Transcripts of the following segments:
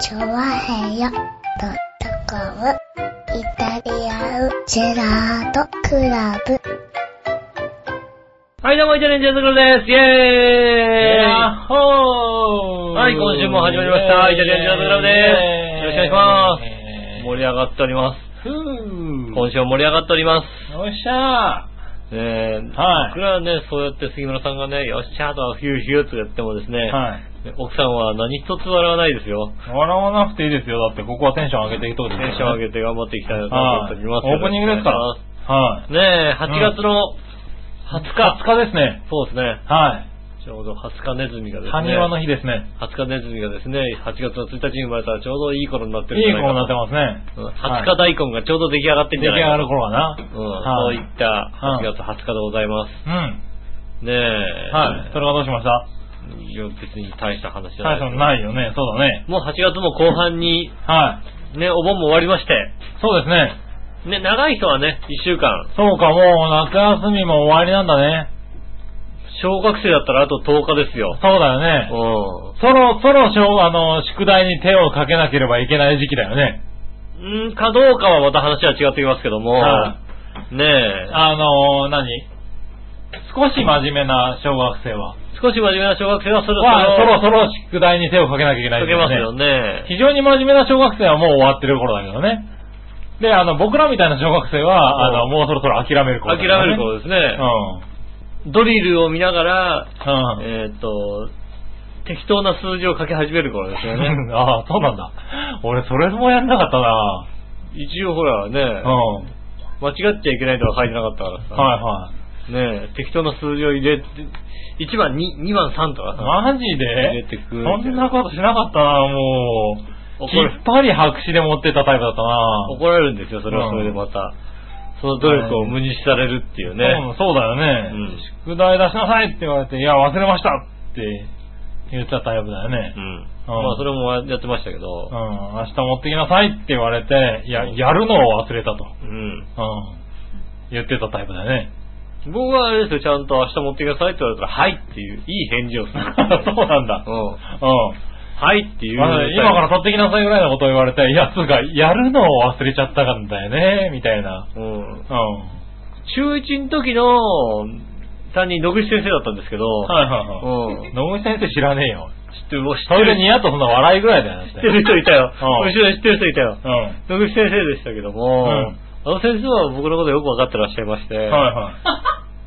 チョワヘヨドットコム。イタリアンジェラートクラブ。はい、どうも、イタリアンジェラートクラブです。イェーイ。やっほー。はい今週も始まりました。イタリアンジェラートクラブです。よろしくお願いします。す盛り上がっております。今週も盛り上がっております。よっしゃ。ねえ、はい。僕らはね、そうやって杉村さんがね、よっしゃーとヒューヒューとやってもですね、ーはい。奥さんは何一つ笑わないですよ。笑わなくていいですよ。だってここはテンション上げていくとテンション上げて頑張っていきたいなと思っております。はいオープニングですからはい。ねえ、8月の20日。20日ですね。そうですね。はい。ちょうど20日ネズミがですね。埴輪の日ですね。20日ネズミがですね、8月の1日に生まれたらちょうどいい頃になってるいいんじいか子になってますね。うん20日大根がちょうど出来上がってんじ出来上がゃないかる頃はな。うん、そうはいいった8月20日でございます。うん。ねえ。はい。それがどうしました？別に大した話じゃない大したのないよね。そうだね。もう8月も後半に、はい。ね、お盆も終わりまして、そうですね。ね、長い人はね、1週間、そうか、もう夏休みも終わりなんだね。小学生だったらあと10日ですよ。そうだよね。うそろそろ小、あの、宿題に手をかけなければいけない時期だよね。ん。んかどうかはまた話は違ってきますけども、はねえ、あの、何？少し真面目な小学生は。少し真面目な小学生はそろそろ、まあ、そろそろ宿題に手をかけなきゃいけないかけますよね。ね。非常に真面目な小学生はもう終わってる頃だけどね。で、あの、僕らみたいな小学生は、あの、うんもうそろそろ諦める頃ね。める頃ですね。うドリルを見ながら、ん。うん。えーっと、適当な数字を書き始める頃ですよね。ああ、そうなんだ。俺、それもやんなかったな一応ほらね、うん。間違っちゃいけないとは書いてなかったからさ。はいはねえ、適当な数字を入れて、1番、2, 2番、3とかい。さ。マジ入れでてくそんなことしなかったなもう。きっぱり白紙で持ってたタイプだったな怒られるんですよ、それはそれでまた。その努力を無にされるっていうね。うんそうだよね、うん宿題出しなさいって言われて、いや、忘れましたって言ってたタイプだよねう。ん。うんまあ、それもやってましたけうん。ど。明日持ってきなさいって言われて、いや、やるのを忘れたと。うん。うん。言ってたタイプだよね。僕はあれですよ、ちゃんと明日持ってきなさいって言われたら、はいっていう、いい返事をする。そうなんだ。うん。うん。はいっていう。まあ今から取ってきなさいぐらいのことを言われて、いや、つうか、やるのを忘れちゃったんだよね、みたいな。うん。うん。中1の時の担任、野口先生だったんですけど、はいはいはい。うん。野口先生知らねえよ。知ってる、知っそれでてる。ニヤッとそんな笑いぐらいだよね。知ってる人いたよ。うん後ろに知ってる人いたよ。うん。野口先生でしたけども、うんあの先生は僕のことよくわかってらっしゃいまして、はいは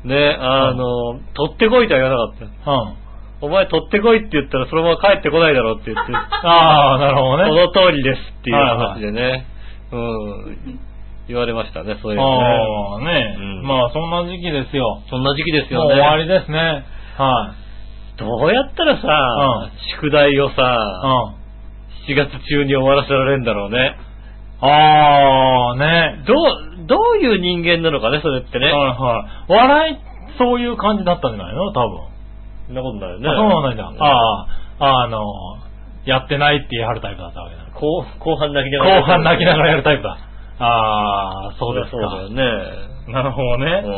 い。ね、あの、取ってこいとは言わなかった。うん。お前取ってこいって言ったらそのまま帰ってこないだろうって言って、ああ、なるほどね。その通りですっていう話でね、うん、言われましたね、そういうのね。ああ、ね、うんまあ、そんな時期ですよ。そんな時期ですもよね。う終わりですね。はどうやったらさ、うん宿題をい。さ、うん。7月中に終わらせられるんだろうね。ああ、ね。どう、どういう人間なのかね、それってね。はいはい。笑い、そういう感じだったんじゃないの？多分。そんなことないよね。あそうなんだ。ああ、あの、やってないって言い張るタイプだったわけだ。後後半泣きながら。後半泣きながらやるタイプだ。ああ、そうですか。そうだよね。なるほどね。うん。う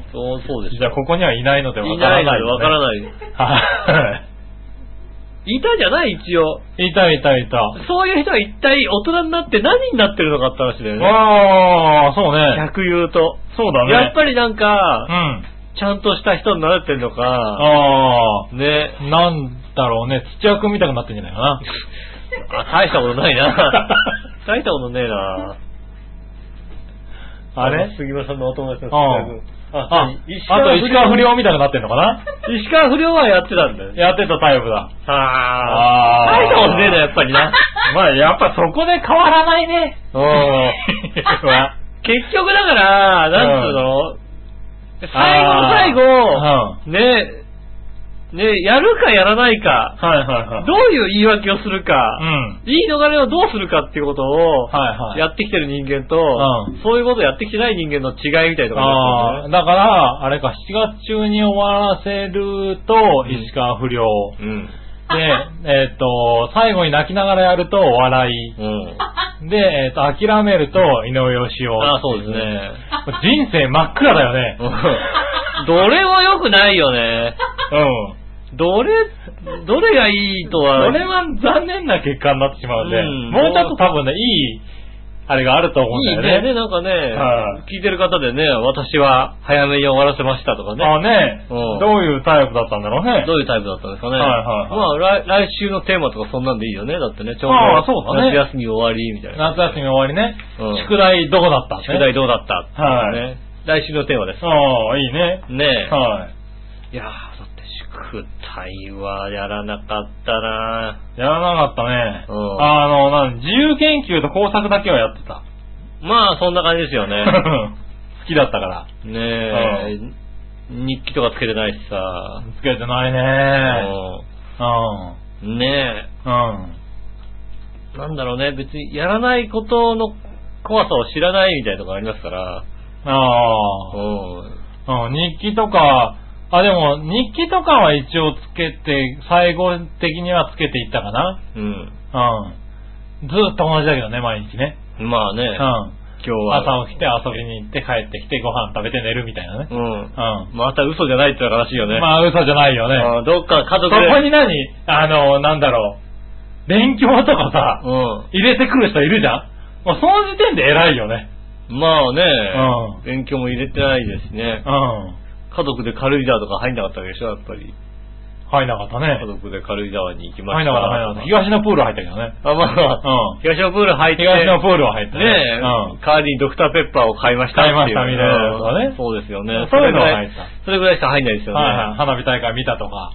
ん。そう、そうですよじゃあ、ここにはいないのでわいからないい、なのでわからい。ない。はいたじゃない一応。い。いたいたいた。そういう人は一体大人になって何になってるのかって話だよね。ああ、そうね。逆言うと。そうだね。やっぱりなんうか、ん。ちゃんとした人になれてんのか、あね。あ、なんだろうね。土屋くんみたくなってんじゃないかな。あ、大したことないな。大したことねえな。あれ？杉村さんのお友達のうん杉あ、村君あと石川不良みたいになってんのかな？石川不良はやってたんだよ。やってたタイプだ。ああ。大したことねえな、やっぱりな。まあ、やっぱそこで変わらないね。うん。は結局だから、なんつうの、最後の最後、あね、ね、やるかやらないか、はいはいはい。どういう言い訳をするか、うん。言い逃れをどうするかっていうことを、はいはい。やってきてる人間と、うんそういうことをやってきてない人間の違いみたいなところああ、だから、あれか、7月中に終わらせると、うん石川不良。うん。で、えっと、最後に泣きながらやると、笑い。うん。で、えっと、諦めると、井上義雄。ああ、そうですね。人生真っ暗だよね。うんどれも良くないよね。うん。どれ、どれがいいとは。それは残念な結果になってしまうんで、うんもうちょっと多分ね、いい、あれがあると思うんいいだよね。ね。ね、なんかね、はい聞いてる方でね、私は早めに終わらせましたとかね。あね、うんどういうタイプだったんだろうね。どういうタイプだったんですかね。はいはいまあ来、来週のテーマとかそんなんでいいよね。だってね、ちょうどああそうだね夏休み終わりみたいな。夏休み終わりね。うん宿題どこだった宿題どうだったってはいね。来週のテーマです。ああ、いいね。ねえ。はいやー、だって宿題はやらなかったなやらなかったね。うんあの、なん自由研究と工作だけはやってた。まあ、そんな感じですよね。好きだったから。ねえ。日記とかつけてないしさ。つけてないね。うん。うんねうん。え。なんだろうね、別にやらないことの怖さを知らないみたいなとこありますから。ああ。うん。うん、日記とか、あ、でも、日記とかは一応つけて、最後的にはつけていったかな。うん。うん。ずーっと同じだけどね、毎日ね。まあね、うん。今日は。朝起きて遊びに行って帰ってきてご飯食べて寝るみたいなね。うん。うん。また嘘じゃないって話よね。まあ嘘じゃないよね。あどっか家そ族で。こに何？あの、なんだろう。勉強とかさ、う入れてくる人いるじゃんもうその時点で偉いよね。ん。まあね、うん勉強も入れてないですしねう。ん。家族で軽井沢とか入んなかったわけでしょ、やっぱり。入んなかったね家。族で軽井沢に行きました。入んなかった、入んなかった。東のプール入ったけどね。あ、まあ、うん。東のプール入って、東のプールは入ったねえ、うん。代わりにドクターペッパーを買いましたっていう。買いましたみたいなねうんそうですよね。そういうのはそれぐらい入った。それぐらいしか入んないですよね。はいはい。花火大会見たとか。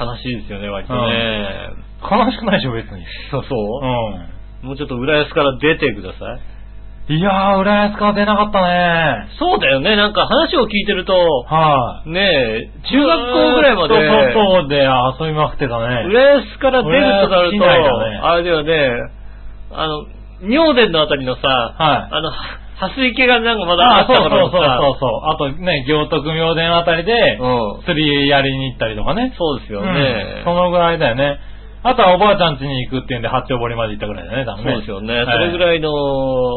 悲しいですよね、割とね。悲しくないでしょ、別に。そうそううもうちょっと浦安から出てください。ん。いやー、浦安から出なかったね。そうだよね、なんか話を聞いてると、はい。ねえ、中学校ぐらいまで、ずっと外で遊びまくってたね。浦安から出るとなると、ねあれだよね、あの、妙殿のあたりのさ、はいあの、蓮池がなんかまだああったからそうそうそうさそうそう。あとね、行徳明殿あたりで、うん。釣りやりに行ったりとかね。そうですようんね。そのぐらいだよね。あとはおばあちゃん家に行くっていうんで、八丁堀まで行ったぐらいだね、多分ね。そうですよね。はいそれぐらいの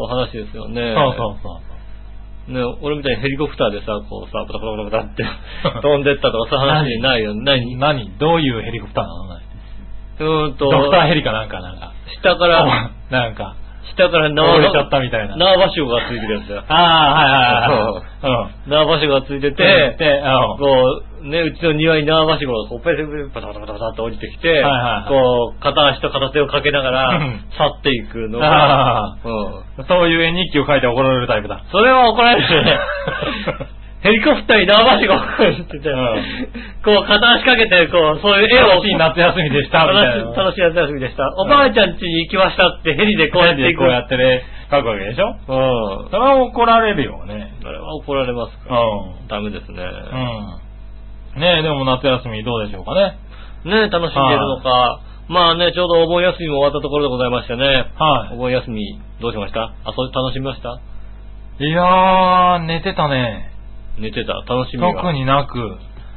話ですよね。そうそうそう。ね、俺みたいにヘリコプターでさ、こうさ、ブタブタブタブタって 飛んでったとかそういう話ないよね。何？何？どういうヘリコプターなの？うーんと、ドクターヘリかなんかなんか。下から、なんか、下から縄倒れちゃったみたいな。縄場所がついてるやつだよ。ああ、はいはいはいはい。縄場所がついてて、で、で、うんこう、ね、うちの庭に縄ばしごがこう、ペペペペパタパタパタパタって降りてきて、はいはいはいこう、片足と片手をかけながらうん、去っていくのあが、うん。そういう絵日記を書いて怒られるタイプだ。それは怒られるね。ヘリコプターに縄ばしごが降りてて、うんこう、片足かけて、こう、そういう絵を、楽しい夏休みでした、みたいな。楽しい夏休みでした。おばあちゃん家に行きましたってヘリでこうやって。こうやってね、書くわけでしょ？うん。それは怒られるよね。あれは怒られますか？うダメですね。ん。うん。ねえ、でも夏休みどうでしょうかね？ね楽しんでるのか？まあね、ちょうどお盆休みも終わったところでございましてね。はお盆休み、どうしました？遊び楽しみました？い。いやー、寝てたね。寝てた。楽しみが。特。になく。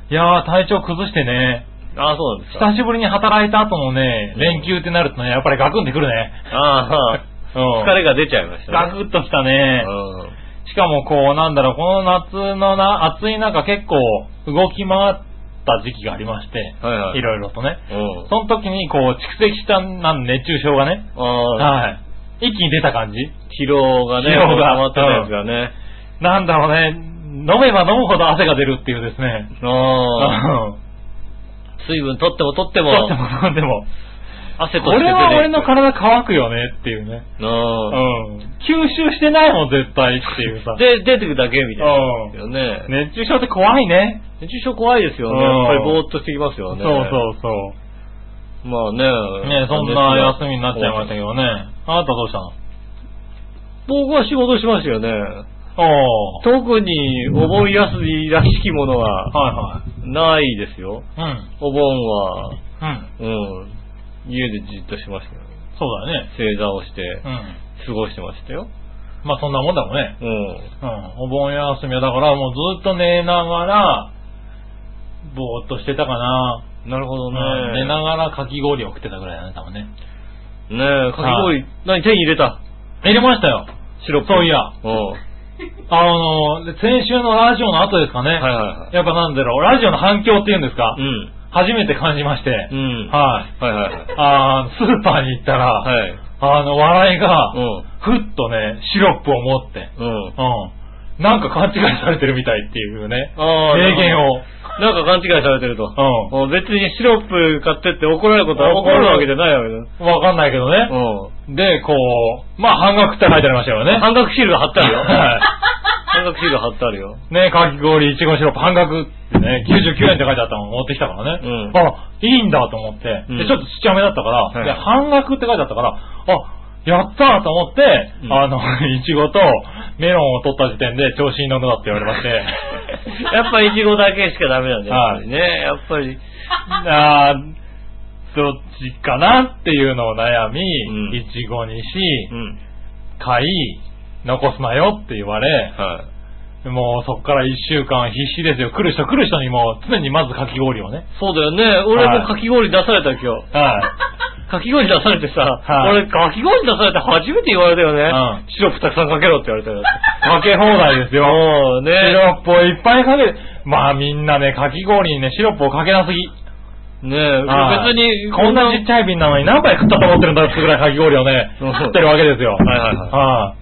いやー、体調崩してね。ああ、そうなんですか。久しぶりに働いた後のね、うん連休ってなるとね、やっぱりガクンってくるね。ああ、うん疲れが出ちゃいましたね。ガクッときたね。うしかもこう、なんだろう、この夏のな、暑い中結構動き回った時期がありまして、ん。はいはい。いろいろとね。うん。その時にこう、蓄積したなん熱中症がね、ああ、はい。一気に出た感じ疲労がね、疲労が溜まってたやつがね。なんだろうね、飲めば飲むほど汗が出るっていうですね。ああ、う ん水分取っても取っても、とっても飲んでも。こ汗として出ていくれは俺の体乾くよねっていうね。うん。吸収してないもん、絶対っていうさ。で、出てくだけみたいな。ね。熱中症って怖いね。熱中症怖いですよね。うんやっぱりぼーっとしてきますよね。そうそうそう。まあね。ねそんな休みになっちゃいましたけどね。あなたどうしたの？僕は仕事しましたよね。特にお盆休みらしきものははないですよ。いはい。お盆は、うん。うん。うん。家でじっとしましたよ。そうだよね。正座をしてうん。過ごしてましたよ。まあそんなもんだもんね。うん。うん。お盆休みはだからもうずっと寝ながら、ぼーっとしてたかな。なるほどね。うん寝ながらかき氷を食ってたぐらいだね、多分ね。ねえ、かき氷、何手に入れた？入れましたよ。シロップ。そういや。うん。あの、先週のラジオの後ですかね。はいはいはい。やっぱなんだろう、ラジオの反響っていうんですか、うん。初めて感じまして、うん。はい。はいはいはい。あースーパーに行ったら、はい。あの、笑いが、うん。ふっとね、シロップを持って、うん。うん。なんか勘違いされてるみたいっていうね、名言を。なんか勘違いされてると。うもう別にシロップ買ってって怒られることは怒るわけじゃないわけだ。ん。わかんないけどね。うで、こう、まあ半額って書いてありましたよね。ん。半額シールが貼ってあるよ。は半額シール貼ってあるよ。い。ね、かき氷、いちごシロップ半額ってね、99円って書いてあったの持ってきたからね。うんあ、いいんだと思って。うんで、ちょっとちっちゃめだったから、はいで、半額って書いてあったから、あ、やったーと思って、うんあの、いちごとメロンを取った時点で調子に乗るなって言われまして。やっぱイチゴだけしかダメなんだよ。はいやっぱりね。やっぱり。あーどっちかなっていうのを悩み、うんいちごにし、うん。買い、残すなよって言われ、はい。もうそっから一週間必死ですよ。来る人来る人にも常にまずかき氷をね。そうだよね。俺もかき氷出された今日。はい。かき氷出されてさ、はい俺かき氷出されて初めて言われたよね。うんシロップたくさんかけろって言われたよ。かけ放題ですよ。もうね。シロップをいっぱいかける。まあみんなね、かき氷にね、シロップをかけなすぎ。ねえ、はい別に、こんなちっちゃい瓶なのに何杯食ったと思ってるんだってぐらいかき氷をね、うん食ってるわけですよ。はいはいはいは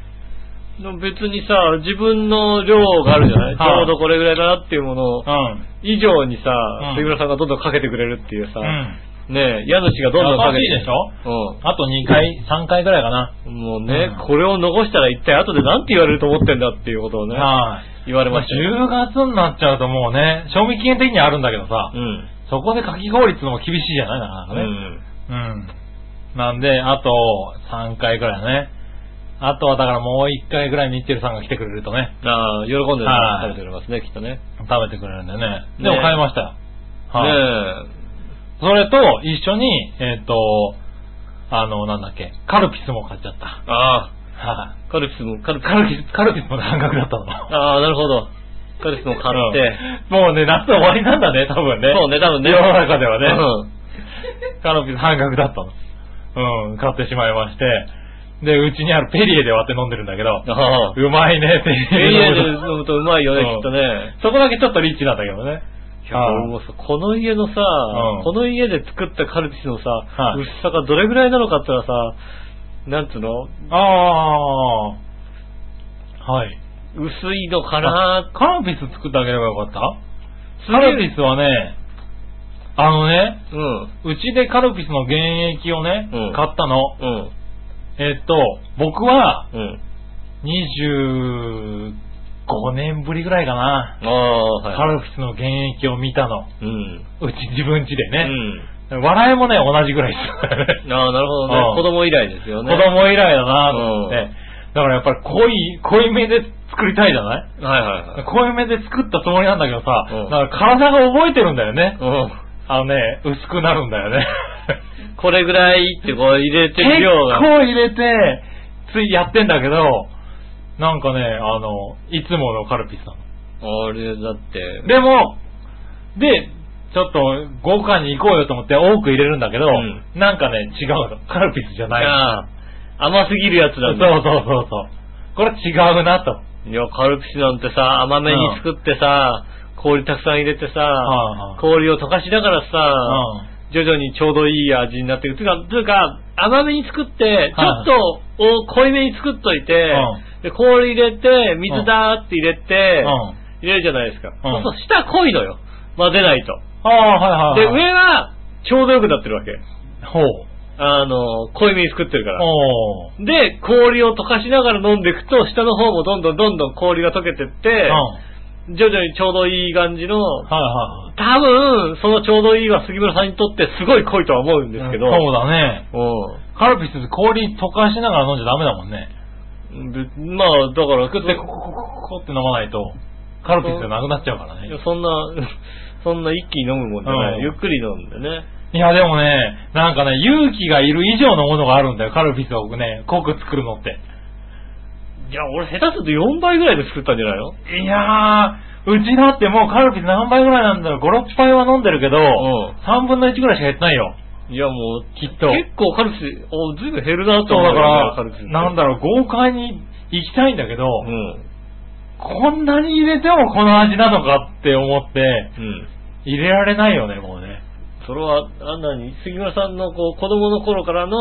でも別にさ、自分の量があるじゃない、はいちょうどこれぐらいだなっていうものをい。うん。以上にさ、うん杉村さんがどんどんかけてくれるっていうさ、うん。ねえ、家主がどんどんかけて優しいでしょ？うあと2回、3回ぐらいかな。ん。もうね、うんこれを残したら一体後で何て言われると思ってんだっていうことをね、はい。言われましたよ。10月になっちゃうともうね、賞味期限的にはあるんだけどさ、うん。そこでかき氷ってのも厳しいじゃないなかなかね。うん。うん。なんで、あと3回ぐらいね。あとはだからもう1回ぐらいミッチェルさんが来てくれるとね、ああ、喜んではい食べてくれますね、きっとね。食べてくれるんでね。ねでも買いましたよ。はい。ねそれと一緒に、えっ、と、あの、なんだっけ、カルピスも買っちゃった。え。あはい。あ、カルピスも、カルピス。カルピス、カルピスも半額だったの。ああ、なるほど。カルピスも買って。うんもうね、夏終わりなんだね、多分ね。そうね、多分ね。世の中ではね。うん。カルピス半額だったの。うん、買ってしまいまして。で、うちにあるペリエで割って飲んでるんだけど、ああ。うまいね、ペリエリアでエで飲むとうまいよね、うんきっとね。そこだけちょっとリッチなんだけどね。もさ、この家のさ、うんこの家で作ったカルピスのさ、はい薄さがどれぐらいなのかってのはさ、なんつうの？ああ、はい。薄いのかな？カルピス作ってあげればよかった？すげえカルピスはね、あのね、うん。うちでカルピスの原液をね、うん買ったの。うん。えっと、僕はうん。25年ぶりぐらいかな。ああ、はい。カルピスの原液を見たの。うん。うち自分家でうね。ん。笑いもね、同じぐらいですよね。ああ、なるほどね。うん子供以来ですよね。子供以来だなと思って。うんだからやっぱり濃い、濃いめで作りたいじゃない？はいはいはい。濃いめで作ったつもりなんだけどさ、うんだから体が覚えてるんだよね。うん。あのね、薄くなるんだよね。これぐらいってこう入れて結る量が。構入れて、ついやってんだけど、なんかね、あの、いつものカルピスなの。あれだって。でも、で、ちょっと豪華に行こうよと思って多く入れるんだけど、うんなんかね、違うの。カルピスじゃないの。ああ、甘すぎるやつそだ。うそうそうそう。これ違うなと。いや、カルピスなんてさ、甘めに作ってさ、氷たくさん入れてさ、はい氷を溶かしながらさ、う徐々にちょうどいい味になっていく。つうか、つうか、甘めに作って、ちょっとお濃いめに作っといて、うで氷入れて、水だーって入れて。入れるじゃないですか。そうそう、下濃いのよ。混ぜないと。ああ、はいで、はい、はい。上は、ちょうどよくなってるわけ。ほう。あの、濃いめに作ってるから。で、氷を溶かしながら飲んでいくと、下の方もどんどんどんどん氷が溶けてって、うん。徐々にちょうどいい感じの、はいは多分、そのちょうどいいは杉村さんにとってすごい濃いとは思うんい。ですけど、そうだね。うカルピス氷溶かしながら飲んじゃダメだもんね。ん。でまあ、だから、作ってココココココって飲まないと、カルピスがなくなっちゃうからねいや。そんな、そんな一気に飲むもんじゃない。うんゆっくり飲んでね。いや、でもね、なんかね、勇気がいる以上のものがあるんだよ、カルピスをね、濃く作るのって。いや、俺下手すると4倍ぐらいで作ったんじゃないの？いやー、うちだってもうカルピス何杯ぐらいなんだろう、5、6杯は飲んでるけど、ん3分の1ぐらいしか減ってないよ。いや、もう、きっと結構カルピス、おずいぶん減るなとそう思うから。なんだろう、豪快に行きたいんだけど、うん。こんなに入れてもこの味なのかって思って、うん。入れられないよね、もうね。それは、あんなに、杉村さんのこう子供の頃からの、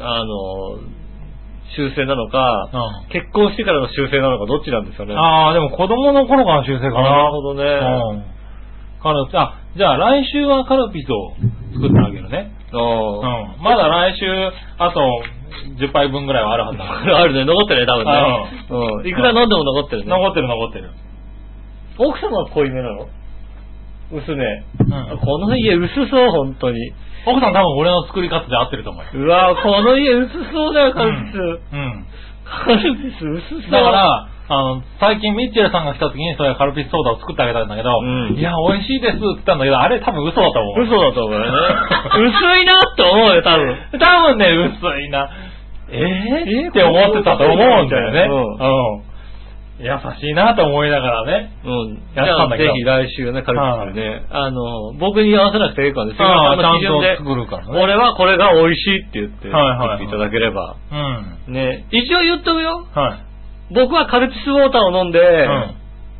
あの、修正なのか、うん。結婚してからの修正なのか、どっちなんですかね。ああ、でも子供の頃からの修正かな。なるほどね。うん。カルピあ、じゃあ来週はカルピスを作ってあげるね。あうん。まだ来週、あと10杯分ぐらいはあるはずだから。あ。あるね、残ってるね、多分ね。うん。いくら飲んでも残ってるね。残ってる残ってる。奥様は濃いめなの？薄め。うんこの家薄そう、本当に。奥さん多分俺の作り方で合ってると思うよ。うわこの家薄そうだよ、カルピス。うん。カルピス薄そう。だから、あの、最近ミッチェルさんが来た時にそれカルピスソーダを作ってあげたんだけど、うんいや、美味しいですって言ったんだけど、あれ多分嘘だと思う。嘘だと思うよね。薄いなって思うよ、多分。多分ね、薄いな。えー、って思ってたと思うんだよね。うん。優しいなと思いながらね。うん。じやったんだけどぜひ来週ね、カルピスでね、あの、僕に合わせなくていいからね、杉ああ村さんの基準でちゃんと作るからね俺はこれが美味しいって言って、はいはいはい言っていただければ。うん。ね、一応言っとくよ。はい。僕はカルピスウォーターを飲んで、うん。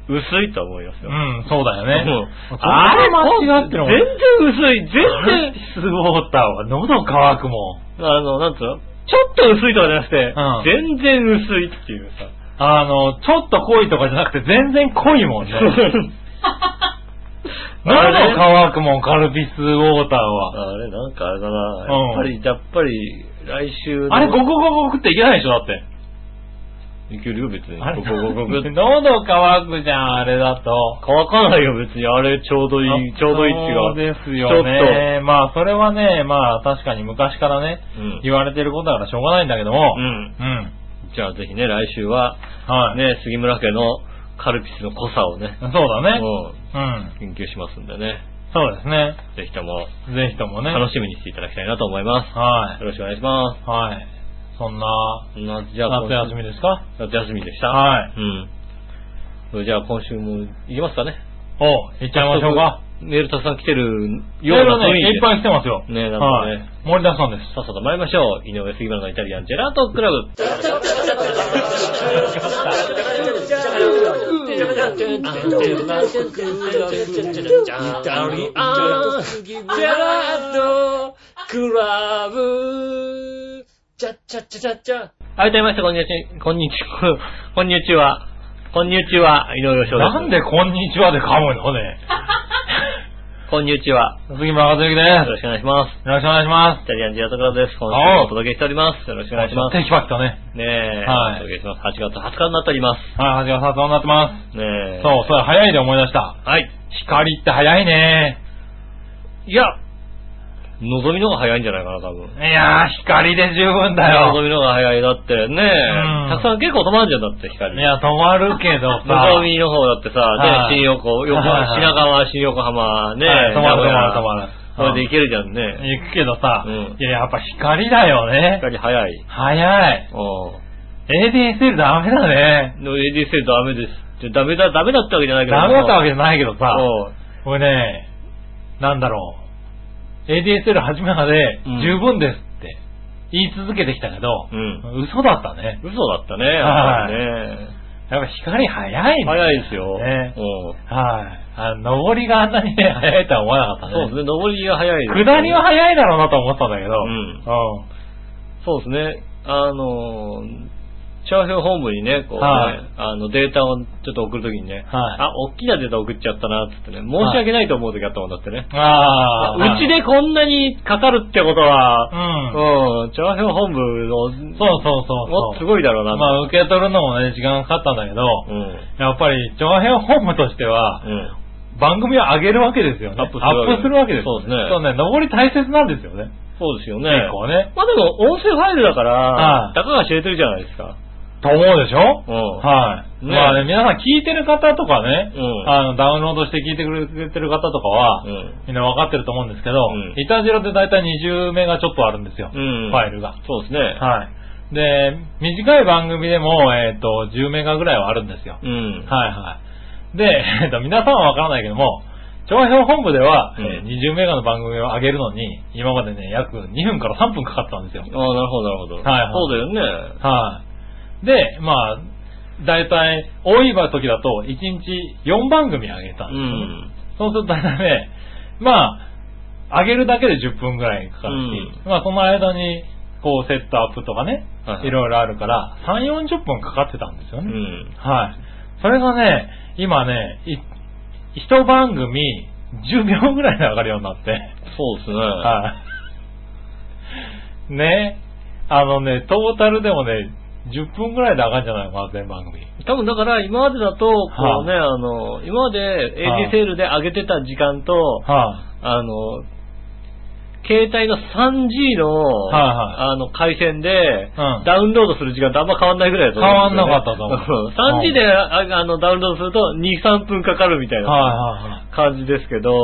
薄いと思いますよ。うん、そうだよね。うんあれ間違ってるもん。全然薄い。全カル然ピ、スウォーターは喉乾くもん。あの、なんつうの？ちょっと薄いとかじゃなくて、うん全然薄いっていうさ。あの、ちょっと濃いとかじゃなくて全然濃いもんね。あれ喉乾くもん、カルピスウォーターは。あれ、なんかあれだな。うんやっぱり、やっぱり、来週のあれ、ゴゴゴゴ食っていけないでしょ、だって。いけるよ、別に。あれ、ごごごご喉乾くじゃん、あれだと。乾かないよ、別に。あれ、ちょうどいい、ちょうどいいっていうか。そうですよね。まあ、それはね、まあ、確かに昔からね、うん言われてることだからしょうがないんだけども。うん。うん。じゃあ、ぜひね、来週は、はい。ね、杉村家のカルピスの濃さをね、そうだね。ううん。ん、研究しますんでね。そうですね。ぜひとも、ぜひともね。楽しみにしていただきたいなと思います。はい。よろしくお願いします。はい。そんな、なじゃあ、夏休みですか？夏休みでした。はい。うん。それじゃあ、今週も行きますかね。お、行っちゃいましょうか。メールたくさん来てるいろいろね、ような雰囲気でいっぱい来てますよ。ねなんかねはい。盛りだくさんです。さっさと参りましょう。井上杉村のイタリアンジェラートクラブ。はい、どうもみなさん、こんにちは。こんにちは。こんにちは。こんにちは。井上翔です。なんでこんにちはで噛むのね。こんにちは。杉村和之です。よろしくお願いします。よろしくお願いしまイタリアンジェラートクラブです。今週もお届けしております。よろしくお願いします。テキパキとね。ねえ、はいお届けします。8月20日になっております。はい、始ま発音になってます。ねえ。そう、それ早いで思い出した。はい。光って早いね。いや、望みの方が早いんじゃないかな、多分。いやー、光で十分だよ。望みの方が早い。だってね、んたくさん結構止まるじゃん、だって光。いや、止まるけどさ。望みの方だってさ、はいね、新横、横、はいはい品川、新横浜、ね、はい止まる止まる止まるそれで行けるじゃんね。行くけどさ、うんいや、やっぱ光だよね。光早い。早い。うん。ADSL ダメだね。の ADSL ダメです。ダメだ、ダメだったわけじゃないけど。ダメだったわけじゃないけどさ、うんこれね、なんだろう。ADSL 初めまでうん十分ですって言い続けてきたけど、うん嘘だったね。嘘だったね、やっぱりね。やっぱ光早いね。早いですよ。ねうん。はい。あの、上りがあんなにね、早いとは思わなかったね。そうですね、上りが早いね下りは早いだろうなと思ってたんだけど、うんそうですね。あのー、調表本部にね、こうね、はいあの、データをちょっと送るときにね、はいあ、大きなデータ送っちゃったな、つってね、申し訳ないと思うときあったもんだってね。ああ。うちでこんなにかかるってことは、うん。うん、調表本部の、そうそうそうそう。もすごいだろうな。まあ、受け取るのもね、時間かかったんだけど、うん。やっぱり、長編本部としては、うん。番組を上げるわけですよね。アップするわけです。そうですねそうね、上り大切なんですよね。そうですよね。結構ね。まあでも、音声ファイルだからは、いたかが知れてるじゃないですか。と思うでしょ？うん。はい。ねまあね、皆さん聞いてる方とかね、うんあの、ダウンロードして聞いてくれてる方とかは、うん。みんな分かってると思うんですけど、うんイタジロって大体20メガちょっとあるんですよ。うん。ファイルが。そうですね。はい。で、短い番組でも、えっ、と、10メガぐらいはあるんですよ。うん。はいはい。で、えっと、皆さんはわからないけども、長編本部では、うんえー20メガの番組を上げるのに、今までね、約2分から3分かかってたんですよ。ああ、なるほど、なるほど。はいはいそうだよね。はい。で、まあ、だいたい、多い時だと、1日4番組上げたんうですよね、ん。そうするとだいたいね、まあ、上げるだけで10分ぐらいかかるし、うまあその間に、こうセットアップとかね、はいはいいろいろあるから、3、40分かかってたんですよね。うん。はい。それがね、今ね、い一番組10秒ぐらいで上がるようになって、そうですね。はい。ね、あのね、トータルでもね、10分ぐらいで上がるんじゃないのかな、全番組。多分だから今までだと、こうね、はあの、今まではい。AD セールで上げてた時間と、はあの、携帯の 3G の、はいはい。あの、回線で、うん。ダウンロードする時間とあんま変わんないぐらいだと思うね。変わんなかったと思う。う。ん 3G で、ああの、ダウンロードすると2、3分かかるみたいい。なはいはい感じですけど、きっ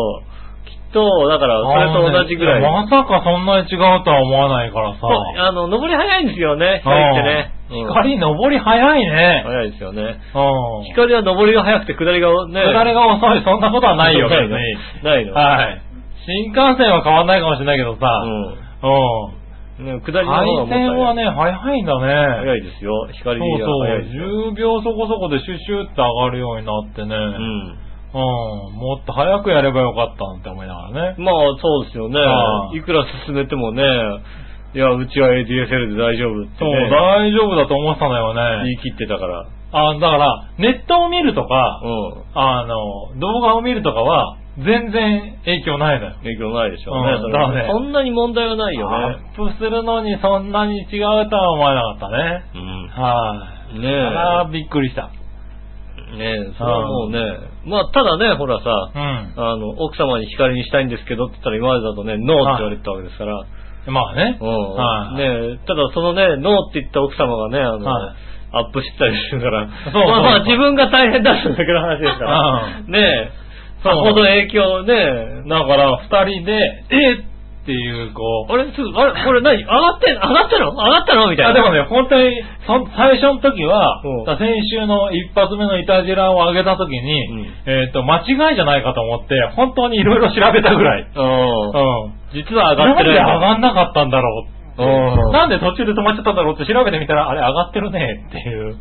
と、だから、それと同じぐらい。ねまさかそんなに違うとは思わないからさ。そうあの、登り早いんですよね、光ってね。光登り早いね。早いですよね。うん。光は登りが早くて下りがね。下りが遅い、そんなことはないよ、別 ないのに。ないのはい。新幹線は変わんないかもしれないけどさ。ううん。ん。ね、下りの方が線はね、早いんだね。早いですよ。光そうが早いですよ。そう。10秒そこそこでシュシュって上がるようになってね。うん。うん。もっと早くやればよかったって思いながらね。まあ、そうですよねは。いいくら進めてもね、いや、うちは ADSL で大丈夫ってそう、ね、大丈夫だと思ってたんだよね。言い切ってたから。あ、だから、ネットを見るとか、うん。あの、動画を見るとかは、全然影響ないのよ。影響ないでしょうね。うんだからねそんなに問題はないよアね。ップするのにそんなに違うとは思わなかったね。うん。はい。ねえびっくりした。ねそれはもうね、まあ、ただね、ほらさ、うん。あの、奥様に光にしたいんですけどって言ったら今までだとね、ノーって言われてたわけですから。まあね。うん。はい。ねただそのね、ノーって言った奥様がね、あの、はいアップしてたりするから、そうそうまあまあ自分が大変だっただけの話ですから、うねえ、そうさほど影響ね、だから、二人で、えっっていう、こう。あれ、すぐ、あれ、これ何？上がってん、上がったの？上がったの？みたいな。あでもね、本当に、そ最初の時はうん、だ先週の一発目のイタジラを上げた時に、うんえっ、と、間違いじゃないかと思って、本当にいろいろ調べたぐらい。うん。うん。実は上がってる。なんで上がんなかったんだろう。うんなんで途中で止まっちゃったんだろうって調べてみたら、あれ上がってるねっていう。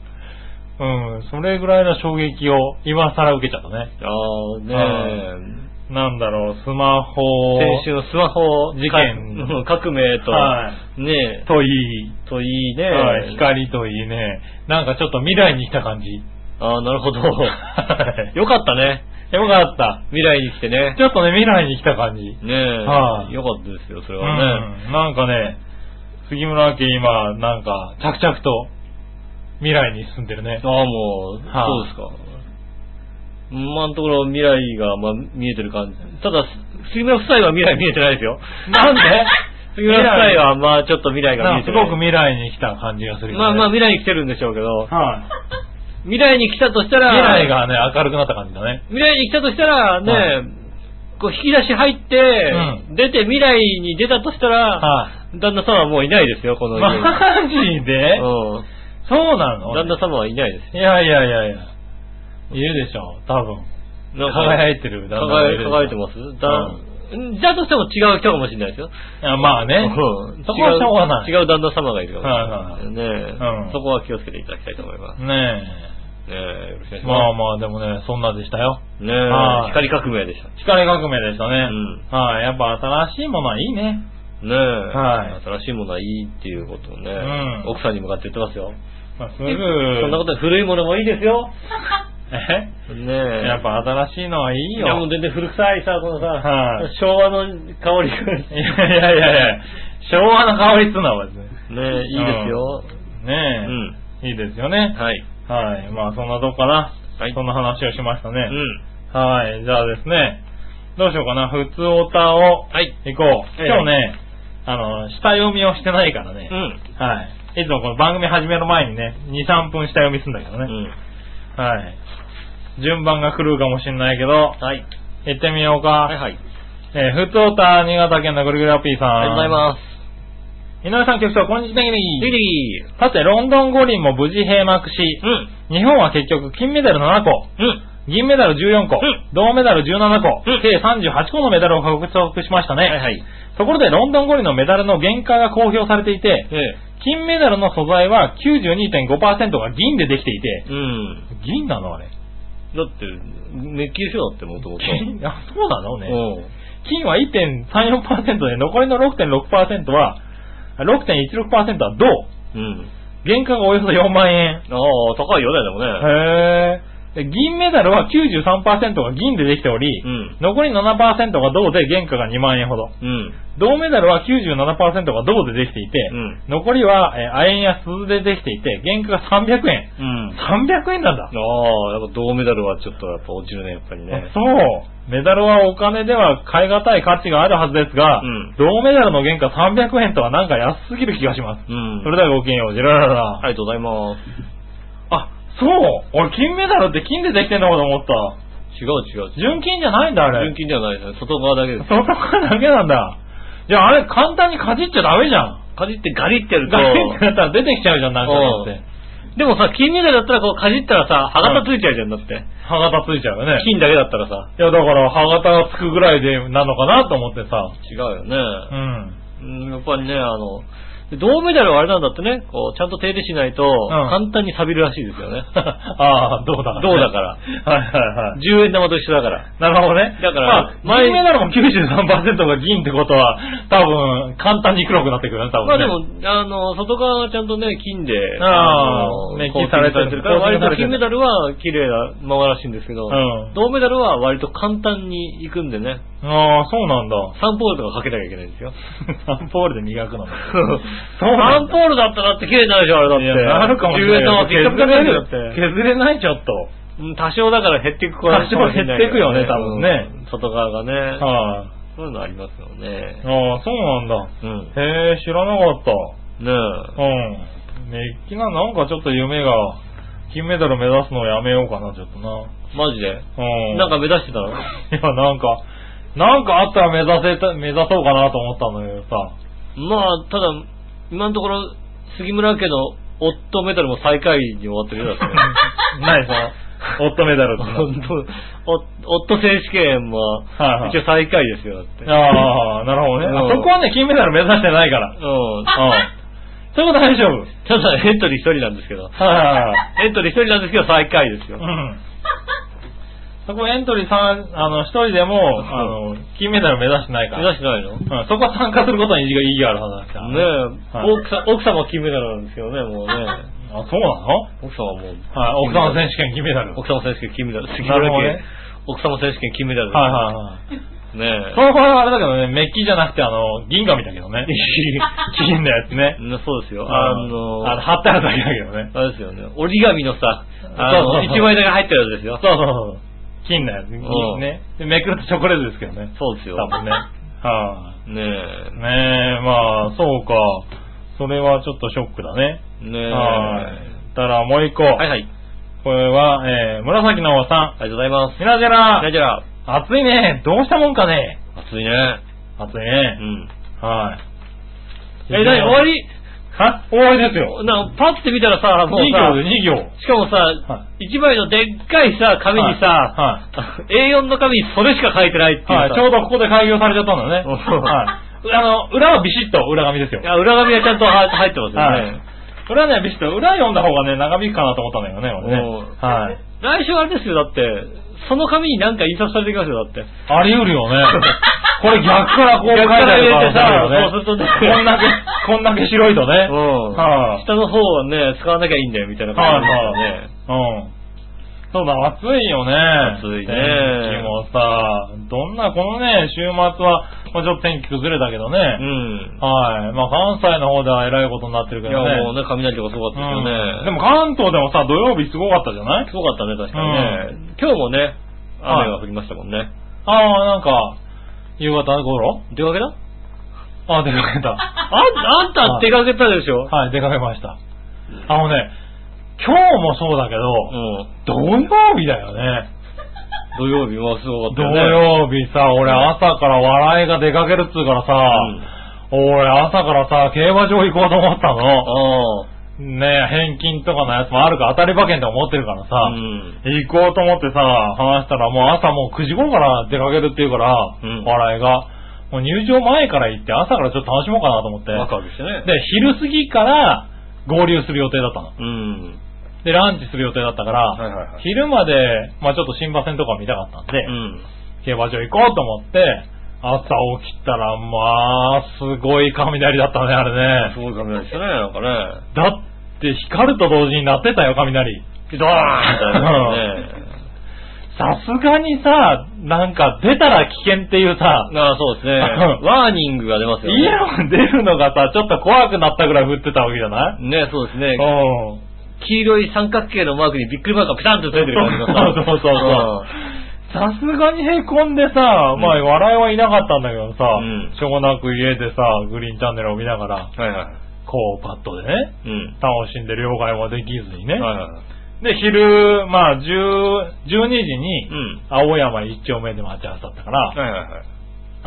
うん、それぐらいの衝撃を今更受けちゃったね。ああ、ねなんだろう、スマホえ。先週のスマホ事件 革命と、はねえ、といい、といいね。はい光といいね、なんかちょっと未来に来た感じ。ああ、なるほど。はい よかったね。よかった。未来に来てね。ちょっとね、未来に来た感じ。ねえ、はいよかったですよ、それうはね。ん。なんかね、杉村家今、なんか、着々と未来に進んでるね。ああ、もう、はいそうですか。今のところ未来が、まあ、見えてる感じ。ただ、杉村夫妻は未来見えてないですよ。なんで？杉村夫妻は、まあ、ちょっと未来が見えてない。ごく未来に来た感じがするよね。まあまあ、未来に来てるんでしょうけど、はい。未来に来たとしたら、未来がね、明るくなった感じだね。未来に来たとしたら、ね、はいこう引き出し入って、う出て未来に出たとしたら、は旦那様はもういないですよ、このい。家に。マジで？うんそうなの？旦那様はいないですよ。いやいやいやいや。いるでしょ、多分。輝いてる旦那がい輝いるでしょ輝いてます？だ、だとしても違う人かもしれないですよ。いやまあね。うんそこはしょうがない違う旦那様がいるかもしれない。はいはいねえうんそこは気をつけていただきたいと思います。ねねえよろしくお願いえ。します。まあまあ、でもね、そんなでしたよ。ねはいえ光革命でした。光革命でしたね。うんはい。やっぱ新しいものはいいね。ねえ、はい新しいものはいいっていうことをね、うん奥さんに向かって言ってますよ。まあ、すそぐ。んなことで古いものもいいですよ。えねえ。やっぱ新しいのはいいいやもうよ。全然古臭いさ、このさ、はい昭和の香りが。いやいやいやいや、昭和の香りっつうのは別に。ねえ、いいですよ。ねえ、いいですよね。はい。はい。まあ、そんなとこかな。はいそんな話をしましたね。うん。はい。じゃあですね、どうしようかな。普通オタをはい。行こう。はい今日ね、あの、下読みをしてないからねう。ん。はい。いつもこの番組始める前にね、2、3分下読みするんだけどね。うん。はい。順番が狂うかもしれないけど、はい。行ってみようか。はいはい。えー、ふつおた、新潟県のぐるぐるアッピーさん。ありがとうございます。す。井上さん局長、こんにちは。リリー。さて、ロンドン五輪も無事閉幕し、うん。日本は結局金メダル7個、うん。銀メダル14個、うん銅メダル17個、うん計38個のメダルを獲得しましたね。はいはい。ところで、ロンドン五輪のメダルの原価が公表されていて、ええ。金メダルの素材は92.5%が銀でできていて、うん。銀なのあれ。だって、メッキでしょだってもともと。銀 あ、そうなのね。うん。金は1.34%で、残りの6.6%は、6.16%は銅。うん。原価がおよそ4万円。ああ、高いよね、でもね。へー。で銀メダルは93%が銀でできており、うん。残り7%が銅で原価が2万円ほど。うん。銅メダルは97%が銅でできていて、うん残りは、えー亜鉛や鈴でできていて、原価が300円。うん。300円なんだ。ああ、やっぱ銅メダルはちょっとやっぱ落ちるね、やっぱりね。そう。メダルはお金では買い難い価値があるはずですが、うん銅メダルの原価300円とはなんか安すぎる気がします。うん。それではごきげんよう、ジェラララ。ありがとうございます。あ、そう。俺金メダルって金でできてんのかと思った。違う違う。純金じゃないんだ、あれ。純金ではないですね。外側だけです。外側だけなんだ。じゃああれ簡単にかじっちゃダメじゃん。かじってガリってやると。ガリってやったら出てきちゃうじゃん、なんかだって。でもさ、金メダルだったらこうかじったらさ、歯型ついちゃうじゃん、だって。歯型ついちゃうよね。金だけだったらさ。いや、だから歯型がつくぐらいでなのかなと思ってさ。違うよね。うん。うん、やっぱりね、あの、銅メダルはあれなんだってね、こう、ちゃんと手入れしないと、ん簡単に錆びるらしいですよね。ああ、どうだから、銅だから。はいはいはい。10円玉と一緒だから。なるほどね。だからまあ、前金メダルも93%が銀ってことは、多分、簡単に黒くなってくるね、多分、ね。まあでも、あの、外側がちゃんとね、金で、あーのメッキされてるから、割と金メダルは綺麗なままらしいんですけど、うん銅メダルは割と簡単に行くんでね、ああ、そうなんだ。サンポールとかかけなきゃいけないんですよ。サンポールで磨くの。サンポールだったらって綺麗になるでしょ、あれだって。いや、なるかもしれ10円ない。玉ピカピカになるだって。削れない、ちょっと。うん多少だから減っていく子多少減っていくよね多分ねうん外側がね。はそういうのありますよねい。。ああ、そうなんだ。うん。ねへえ、知らなかった。え。うん。メッキな、なんかちょっと夢が、金メダル目指すのをやめようかな、ちょっとな。マジで？うん。なんか目指してたの？いや、なんか、なんかあったら目指せた、目指そうかなと思ったんだけどさ。まあ、ただ、今のところ、杉村家の夫メダルも最下位に終わってるよ、だって。何その、オットメダルってのお夫選手権もはいはい一応最下位ですよ、だって。ああ、なるほどね。あうんそこはね、金メダル目指してないから。うん。うん。そこ大丈夫。ただエントリー一人なんですけど。はいはいはい。エントリー一人なんですけど最下位ですよ。うん。そこエントリー3、あの、一人でも、あの、金メダル目指してないから。目指してないの？ねうん、そこは参加することに意義があるはずだから。え、はい奥さん、奥様金メダルなんですけどね、もうね。あ、そうなの？奥様もう。はい、奥様選手権金メダル。奥様選手権金メダル。杉なる村家ほどね、奥様選手権金メダル。はいはいはい。ねえ。その場合はあれだけどね、メッキじゃなくて、あの、銀紙だけどね。金のやつね。ねそうですよ。ああの、あの、貼ってあるだけだけどね。あれですよね。折り紙のさ、あの、そうそうそう一枚だけ入ってるやつですよ。そうそうそう。金のやつ。ん銀ね。で、めくるとチョコレートですけどね。そうですよ。多分ね。はい、ねねえ、まあ、そうか。それはちょっとショックだね。え。ねえ。はい。たらもう一個。はいはい。これは、えー、紫のおさん。ありがとうございます。みなじゃら、じゃあじゃあ、暑いね。どうしたもんかね。暑いね。う暑いね。ん。はい。え、なに終わり？は？終わりですよ。なんか、パッて見たらさ、もう2さ行で、2行。しかもさ、は一枚のでっかいさ、紙にさ、は A4 の紙にそれしか書いてないっていうさ。はい、ちょうどここで開業されちゃったんだね。うんはい。あの、裏はビシッと裏紙ですよい。や、裏紙はちゃんとは入ってますよはいね。。裏ね、ビシッと、裏読んだ方がね、長引くかなと思ったんだよね、俺ね。うんはい。来週あれですよ、だって、その紙になんか印刷されてきますよ、だって。あり得るよね。これ逆からこう書いてあるからね。そうするとねこんだけ、こんだけ白いとね。うん。はい下の方はね、使わなきゃいいんだよ、みたいな感じですからね。うん。そうだ、暑いよね。暑いね天気もさ、どんな、このね、週末は、まあちょっと天気崩れたけどね。うん。はい。まあ関西の方では偉いことになってるけいや、どね。もうね、雷とかすごかったですよね。うんでも関東でもさ、土曜日すごかったじゃない？すごかったね、確かにね。今日もね、雨が降りましたもんね。ああ、なんか、夕方頃？出かけた？ああ、出かけた。あ、あんた出かけたでしょ？はい、出かけました。あのね、今日もそうだけど、うん。土曜日だよね。土曜日？はすごかった土よね。曜日さ、俺朝から笑いが出かけるっつうからさ、俺朝からさ、競馬場行こうと思ったの。あね返金とかのやつもあるから当たり馬券でも持ってるからさ、あ。うん。行こうと思ってさ、話したらもう朝もう9時頃から出かけるっていうから、うん笑いが。もう入場前から行って朝からちょっと楽しもうかなと思って。ワクワクしてね。で、昼過ぎから合流する予定だったの。うん。で、ランチする予定だったから、はいはいはい昼まで、まあちょっと新馬戦とか見たかったんで、うん。競馬場行こうと思って、朝起きたら、まあ、すごい雷だったね、あれね。すごい雷でしたね、なんかね。だって、光ると同時に鳴ってたよ、雷。ドーンみたいなね。さすがにさ、なんか出たら危険っていうさ、ああ、そうですね。ワーニングが出ますよね。イエロー出るのがさ、ちょっと怖くなったぐらい降ってたわけじゃない？ね、そうですね。うん。黄色い三角形のマークにびっくりマークがピタンとついてる感じのさ。そうそうそうそうさすがにへこんでさ、まあ笑いはいなかったんだけどさ、うんしょうがなく家でさ、グリーンチャンネルを見ながら、うんはいはい。こうパッドでね、うん。楽しんで両替はできずにね。はいはい。で、昼、まあ、10 12時に、うん。青山一丁目で待ち合わせだったから、はいはいは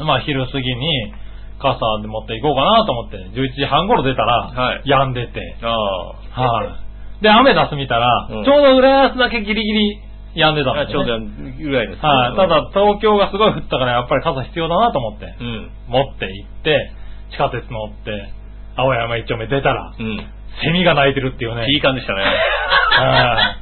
い。まあ昼過ぎに傘で持って行こうかなと思って、11時半頃出たら、はい止んでて、ああ。はい。で、アメダス見たら、うんちょうど浦安だけギリギリ止んでたんでちょうどぐらいですね。はい。ただ、東京がすごい降ったから、やっぱり傘必要だなと思って、うん。持って行って、地下鉄乗って、青山一丁目出たら、うん。セミが鳴いてるっていうね。いい感じでしたね。は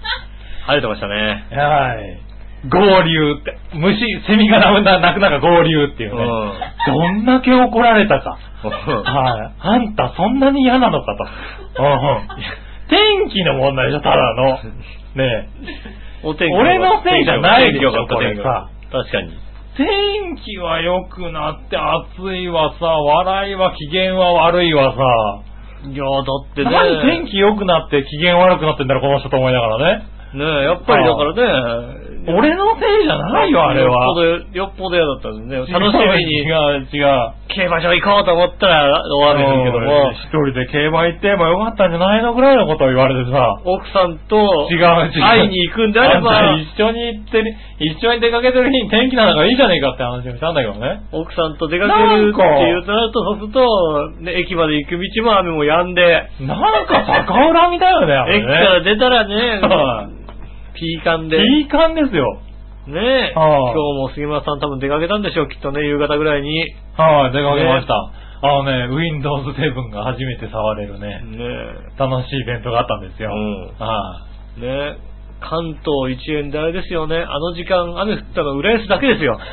晴れてましたね。い。はい。合流って、虫、セミが鳴くな鳴く中合流っていうね。うんどんだけ怒られたか。はい。あんたそんなに嫌なのかと。うん天気の問題でしょ、ただの。ねお天気俺のせいじゃないでしょこれ天気良かった確かに。天気は良くなって暑いわさ、笑いは機嫌は悪いわさ。いやだってね。何天気良くなって機嫌悪くなってんだろ、この人と思いながらね。ねえ、やっぱりだからね。俺のせいじゃないよ、あれは。よっぽど、よっぽど嫌だったんですね。楽しみに違う、違う。競馬場行こうと思ったら終わるんですけどもうん、一人で競馬行ってもよかったんじゃないのぐらいのことを言われてさ。奥さんと違う違う。会いに行くんであれば一緒に行ってる、一緒に出かけてる日に天気なんだからいいじゃねえかって話をしたんだけどね。奥さんと出かけるっていうとなると、そうすると、ね、駅まで行く道も雨も止んで、なんか逆恨みだよね、あれ駅からね。出たらねは、ピーカンで、いい感ですよ。ねえ、はあ今日も杉村さん多分出かけたんでしょう、きっとね、夕方ぐらいに。ねはい、出かけました。あのね、Windows 7が初めて触れるね、え、楽しいイベントがあったんですよ。うんはねえ、関東一円であれですよね、あの時間雨降ったの浦安だけですよ。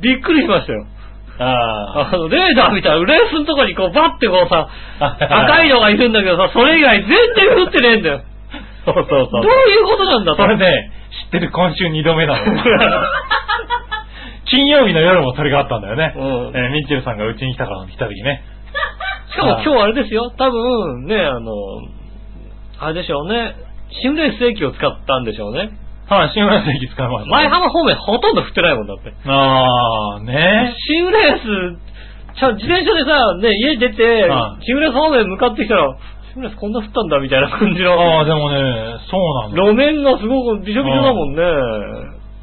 びっくりしましたよ。い。ああの、レーダー見たら、浦安のとこにこう、バッてこうさ、あ。赤いのがいるんだけどさ、それ以外全然降ってねえんだよ。そうそうそう。どういうことなんだと。それね、知ってる今週2度目なの。金曜日の夜もそれがあったんだよね。うんえーミッチェルさんがうちに来たから来た時ね。しかも今日あれですよ、多分ね、あの、あれでしょうね、シムレース駅を使ったんでしょうね。はい、新村駅使いました。前浜方面ほとんど降ってないもんだって。あー、ねシムレース、ちゃん自転車でさ、ね、家出てはい、シムレース方面向かってきたら、シムレースこんな降ったんだみたいな感じあの。ー、でもね、そうなの。路面がすごくびしょびしょだもんね。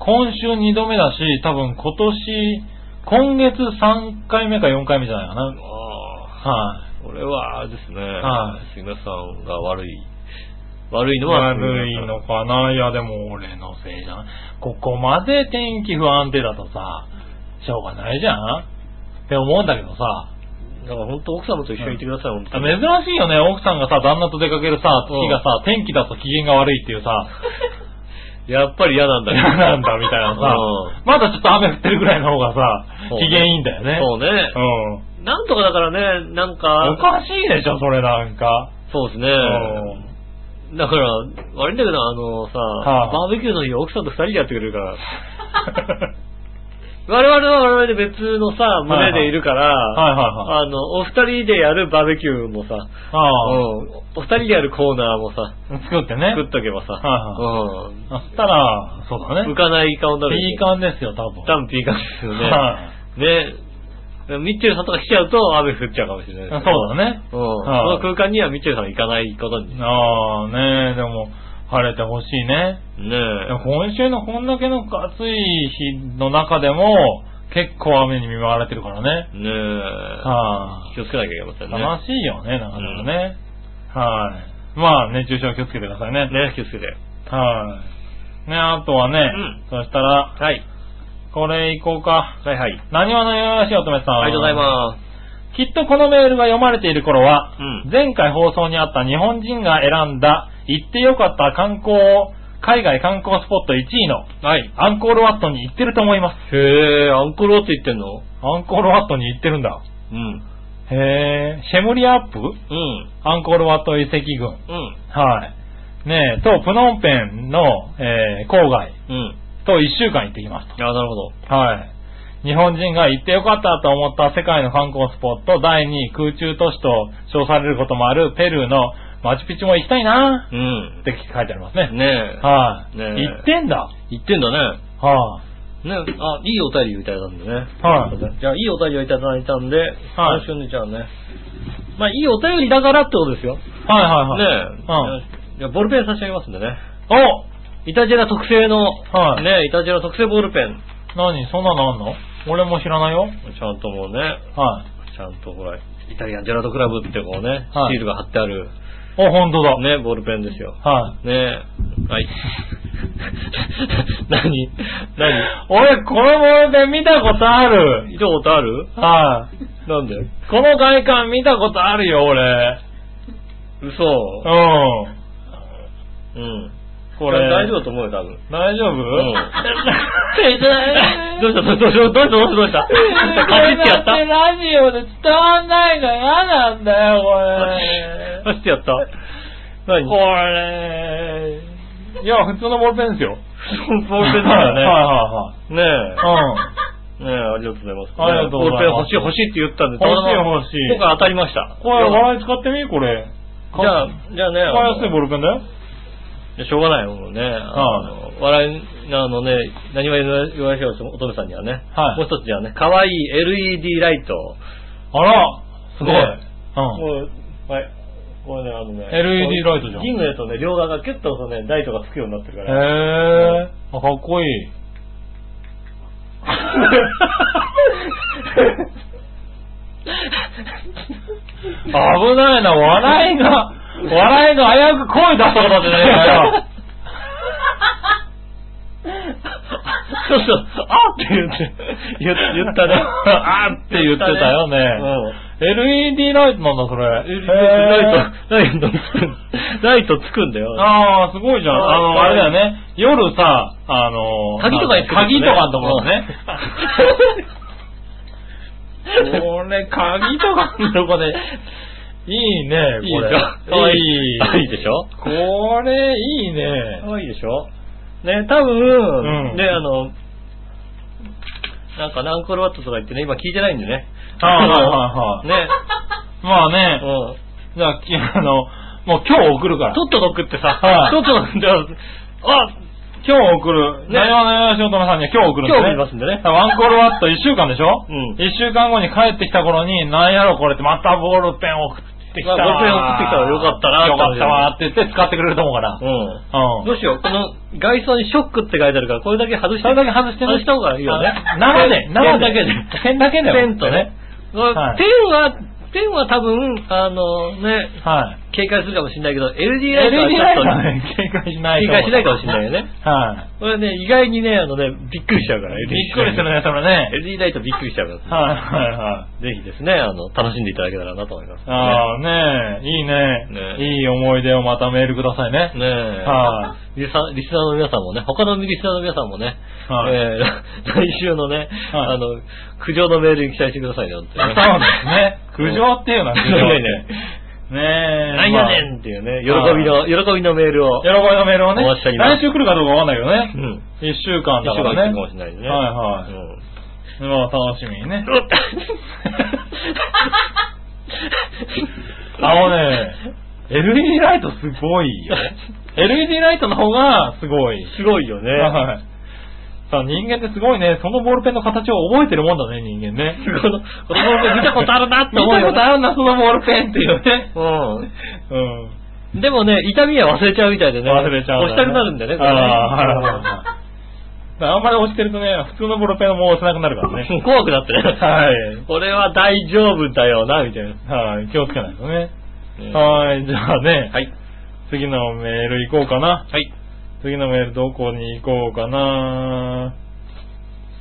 今週2度目だし、多分今年、今月3回目か4回目じゃないかな。あはあ、これは、あれですね。はい杉村さんが悪い。悪いのは悪いのかないや、でも俺のせいじゃん。ここまで天気不安定だとさ、しょうがないじゃんって思うんだけどさ、だから本当奥様と一緒にいてください、本当珍に。しいよね、奥さんがさ、旦那と出かけるさ、うん日がさ、天気だと機嫌が悪いっていうさ、やっぱり嫌なんだ嫌なんだみたいなさうん、まだちょっと雨降ってるぐらいの方がさ、そうね機嫌いいんだよね。そうね。うん。なんとかだからね、なんか、おかしいでしょ、それなんか。そうですね。うんだから、悪いんだけど、あのさ、はあバーベキューの日奥さんと二人でやってくれるから。我々は我々で別のさ、群れでいるから、はいはいはい。あの、お二人でやるバーベキューもさ、ああ、うん、お二人でやるコーナーもさ、作ってね。作っとけばさ、はうんそしたら、そうだね。浮かない顔になる。いい感ですよ、多分。多分ピーカンですよね。はね。ミッチェルさんとか来ちゃうと雨降っちゃうかもしれないそうだね。うん。はいその空間にはミッチェルさんは行かないことに。ねああ、ねえ、でも、晴れてほしいね。え。でも今週のこんだけの暑い日の中でも、結構雨に見舞われてるからね。ねえ。は気をつけなきゃいけませんい。ね。楽しいよね、なかなかね。はい。まあ、熱中症気をつけてくださいね。ね気をつけて。はい。ね、あとはね、うんそしたら、はい。これいこうか。はいはい。何話のよよしおとめさん。ありがとうございまきっとこのメールが読まれている頃は、うん前回放送にあった日本人が選んだ行ってよかった観光海外観光スポット1位のはい。アンコールワットに行ってると思います。へえ、アンコールワット言ってんの？アンコールワットに行ってるんだ。うん。へえ、シェムリアップ？うん。アンコールワット遺跡群。うん。はい。ねえ、と、プノンペンの、えー郊外うん。と1週間行ってきましあなるほど。た。はい。日本人が行ってよかったと思った世界の観光スポット第2位空中都市と称されることもあるペルーのマチュピチュも行きたいなうんって書いてありますね。ねえ。はい、ねえ行ってんだ。言ってんだね。はねあ、いいお便りをいただいたんでね。はいじゃあ、いいお便りをいただいたんで、はい今週ね、じゃあね。まあ、いいお便りだからってことですよ。ねい。はいはいはい。え。じゃあ、ボールペン差し上げますんでね。おイタジェラ特製の、はいね、イタジェラ特製ボールペン。何？そんなのあんの？俺も知らないよ。ちゃんともうね、はい。ちゃんとほら、イタリアンジェラートクラブってこうね、はいシールが貼ってある、お、ほんとだ。ね、ボールペンですよ。はねはい。何？何？い。俺、このボールペン見たことある。見たことある？はい。なんで？この外観見たことあるよ、俺。嘘。うん。うん。これ。大丈夫だと思うよ、多分。大丈夫？ん。え どうした？どうした？どうした？どうした？どうした？どうした？かじってやった？ラジオで伝わんないから嫌なんだよ、これ。かじってやった？何？これ。いや、普通のボールペンですよ。ボールペンだよね。はいはねえ。いはい。ねえ、ありがとうございます。ありがとうございます。ボールペン欲しい欲しいって言ったんで、欲しい欲しい。今回当たりました。うん。これ、笑い使ってみ？これ。じゃあ、じゃあね、使いやすいボールペンだよ。しょうがないよ、もうね。あの笑い、あのね、何は言わ言われしょう、乙女さんにはね。はいもう一つじゃあね、可愛い LED ライト。あら、すごい。ねうん。はい。これね、あのね。LED ライトじゃん銀のやつとね、両側がキュッとね、ライトがつくようになってるから。へえ。あ、かっこいい。危ないな、笑いが、笑いが危うく声出したことじゃねえかよ。そうそう、あって言って、言言ったね。あーって言ってたよねうん。LED ライトなんだ、それ。ライト、ライトつくん、ライトつくんだよ。ああ、すごいじゃん。あの、あれだよね。夜さ、あの、鍵とか鍵とかのところね。これ、鍵とかの とこで、いいね、これ。いいでしょかわいい。かわいい。いいでしょ？これ、いいねか。わいいでしょ？ね、多分、うんね、あの、なんかナンコールワットとか言ってね、今聞いてないんでね。あはいはいはいね。まあね、うん。じゃあ、き あの、もう今日送るから。とっとと送ってさ、はいとっとと送って、あ、今日送る。ねなにわなにわしおとめさんには今日送るんで今日ね。送りますんでね。ワンコールワット1週間でしょ？うん1週間後に帰ってきた頃に、なんやろこれってまたボールペン送ってきたわ。まあボールペン送ってきたらよかったなよかったわって言って使ってくれると思うから。うん。うん。どうしよう、この外装にショックって書いてあるから、これだけ外して。それだけ外してね外した方がいいよね。あ生で 生でだけで。ペンだけだよペンとね。はいペンは、ペンは多分、あのね、はい。警戒するかもしれないけど、LED ライトはね、警戒しないと思う。警戒しないかもしれないよね。はこれね、意外にね、あのね、びっくりしちゃうから、い。びっくりするね、それね。LED ライトびっくりしちゃうから。はいはいはい。ぜひですね、あの、楽しんでいただけたらなと思います。ああ、ねえ、いいねねいい思い出をまたメールくださいね。ねえ。はリスナーリスナーの皆さんもね、他のリスナーの皆さんもね、はいえー 来週のね、はいあの、苦情のメールに期待してくださいね、本当にねそうですね。苦情っていうのは苦情 ねええ。なんやねんっていうね、喜びの、喜びのメールを。喜びのメールをね来週来るかどうかわかんないけどね。うん。一週間だ一週からね。間来るかもしれないね。はいはいうんまあ楽しみにね。あのね、LED ライトすごいよ。LED ライトの方がすごい。すごいよね。はい。さあ人間ってすごいね、そのボールペンの形を覚えてるもんだね、人間ね。この、このボールペン見たことあるなって見思うよ、たことあるな、そのボールペンっていうね。ううん。ん。でもね、痛みは忘れちゃうみたいでね。忘れちゃう、押したくなるんだよね、これねああ、んまり押してるとね、普通のボールペンも押せなくなるからね。怖くなってね。はい。これは大丈夫だよな、みたいな。はい、気をつけないとね。ねはい、じゃあね、はい。次のメール行こうかな。はい。次のメールどこに行こうかな。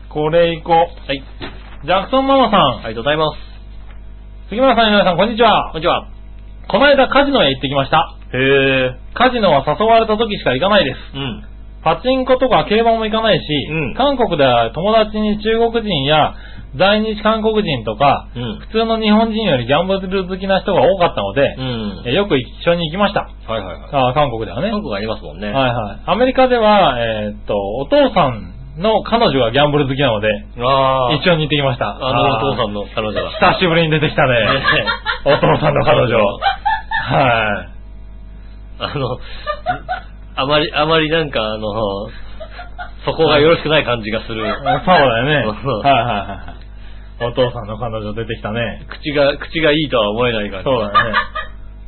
これ行こう。はい。ジャクソンママさん。ありがとうございます。杉村さん、皆さん、こんにちはこん。にちは。この間カジノへ行ってきました。へえ。カジノは誘われた時しか行かないです。うん。パチンコとか競馬も行かないし、うん韓国では友達に中国人や在日韓国人とか、うん。普通の日本人よりギャンブル好きな人が多かったので、うん。えよく一緒に行きました。はいはいはい。あー韓国ではね。韓国がありますもんね。はいはい。アメリカでは、えーっと、お父さんの彼女がギャンブル好きなので、ああ。一緒に行ってきました。あのお父さん。んの彼女が。久しぶりに出てきたね。お父さんの彼女。はい。あの、あまり、あまりなんかあの、そこがよろしくない感じがする。そうだよね。はいうんはいはい。お父さんの彼女出てきたね。口が、口がいいとは思えない感じ。そうだよね。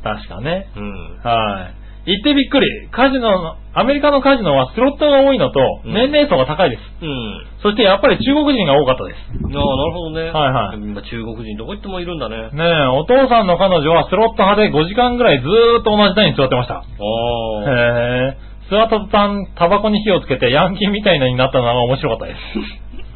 確かね。うん。はい。行ってびっくり。カジノの、アメリカのカジノはスロットが多いのと、うん年齢層が高いです。うん。そしてやっぱり中国人が多かったです。ああ、なるほどね。はいはい今中国人どこ行ってもいるんだね。ねえ、お父さんの彼女はスロット派で5時間ぐらいずーっと同じ台に座ってました。ああ。へえ。座った途端、タバコに火をつけてヤンキーみたいなになったのが面白かったです。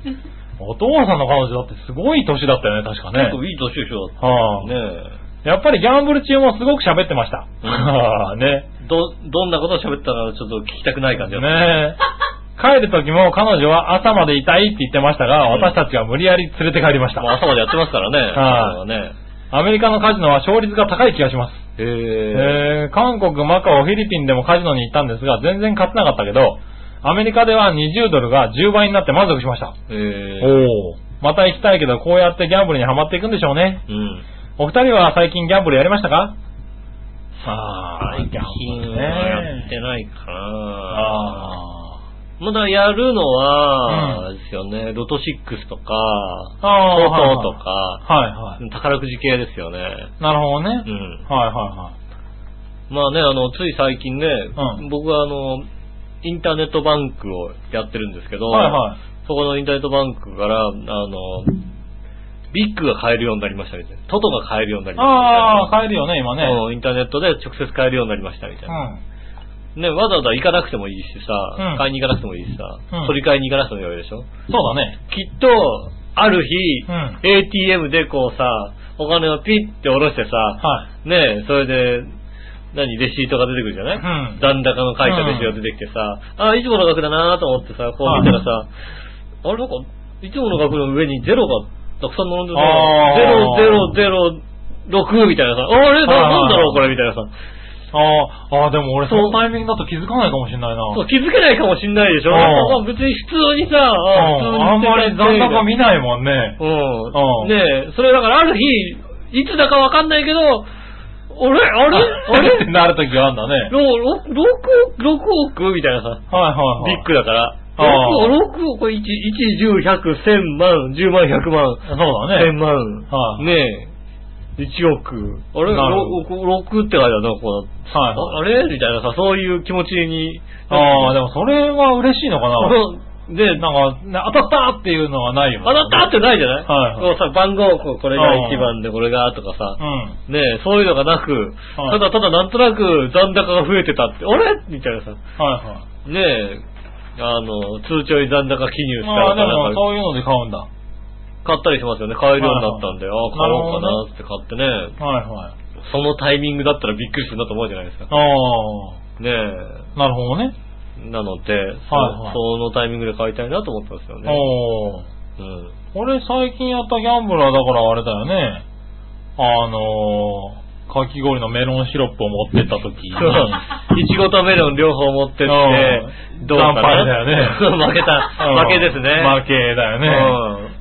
お父さんの彼女だってすごい年だったよね、確かね結。構いい年でしょ。はあねやっぱりギャンブル中もすごく喋ってました。ね。え。ど、どんなことを喋ったらちょっと聞きたくない感じだ。ねえ。帰る時も彼女は朝までいたいって言ってましたが、うん私たちが無理やり連れて帰りました。まあ朝までやってますからね。はいね。アメリカのカジノは勝率が高い気がします。へえ。えー、韓国、マカオ、フィリピンでもカジノに行ったんですが、全然勝てなかったけど、アメリカでは20ドルが10倍になって満足しました。へえ。おー。また行きたいけど、こうやってギャンブルにはまっていくんでしょうね。うん。お二人は最近ギャンブルやりましたか？あ最近はやねってないかな。あまだやるのは、ですよね、ロト6とか、ーあー。トトとか、はいはい。宝くじ系ですよね。なるほどね。うん。はいはまあね、あの、つい最近ね、うん僕はあの、インターネットバンクをやってるんですけど、いはい。はいはい。そこのインターネットバンクから、あの、ビッグが買えるようになりましたみたいな。トトが買えるようになりましたみたいな。ああ、買えるよね、今ね。うんインターネットで直接買えるようになりましたみたいうな。ん。ね、わざわざ行かなくてもいいしさ、うん買いに行かなくてもいいしさ、うん取り替えに行かなくてもいいでしょ？そうだね。きっと、ある日、うん ATM でこうさ、お金をピッて下ろしてさ、はい。ねそれで、何、レシートが出てくるじゃない、うん残高の書いたレシートが出てきてさ、あ、いつもの額だなと思ってさ、こう見たらさ、あれなんか、いつもの額の上にゼロがたくさん並んでゼロ、ゼロ、ゼロ、6みたいなさ、あれななんだろうこれみたいなさ、ああ、ああ、でも俺そのタイミングだと気づかないかもしれないな。そう気づけないかもしんないでしょ、別に普通にさ、ああんまり残高見ないもんね。うん。うんねえ、それだからある日、いつだかわかんないけど、あれあれ？ああれ？ってれなるときがあるんだね。ろろ6億、6億？みたいなさ、はいはいはい。ビッグだから。ああ6億、これ1、1、10、100、1000万、10万、100万、そうだね。1000万、はいねえ、1億。あれ？なる ?6 って書いてあるな、こうはいああれ？みたいなさ、そういう気持ちに。ああ、でもそれは嬉しいのかな？で、なんか、ね当たったっていうのはないよ。あなたってないじゃない？はいはい。さ、番号、これが1番でこれがとかさ。う、ん。ねえ、そういうのがなく、はい。ただただなんとなく残高が増えてたって、あれ？みたいなさ、はいはい。ねえ、あの、通帳に残高記入したああ、でもそういうので買うんだ。買ったりしますよね。買えるようになったんで、ああ、買おうかなって買ってね、はいはい。そのタイミングだったらびっくりするなと思うじゃないですか。ああ、ねなるほどね。え、なので、そはいはいそのタイミングで買いたいなと思ってますよね。おー。うん。俺最近やったギャンブルはだからあれだよね。あのー、かき氷のメロンシロップを持ってった時 に。いちごとメロン両方持ってってう、んどうかな？だよね 負けた。うん負けですね。負けだよね。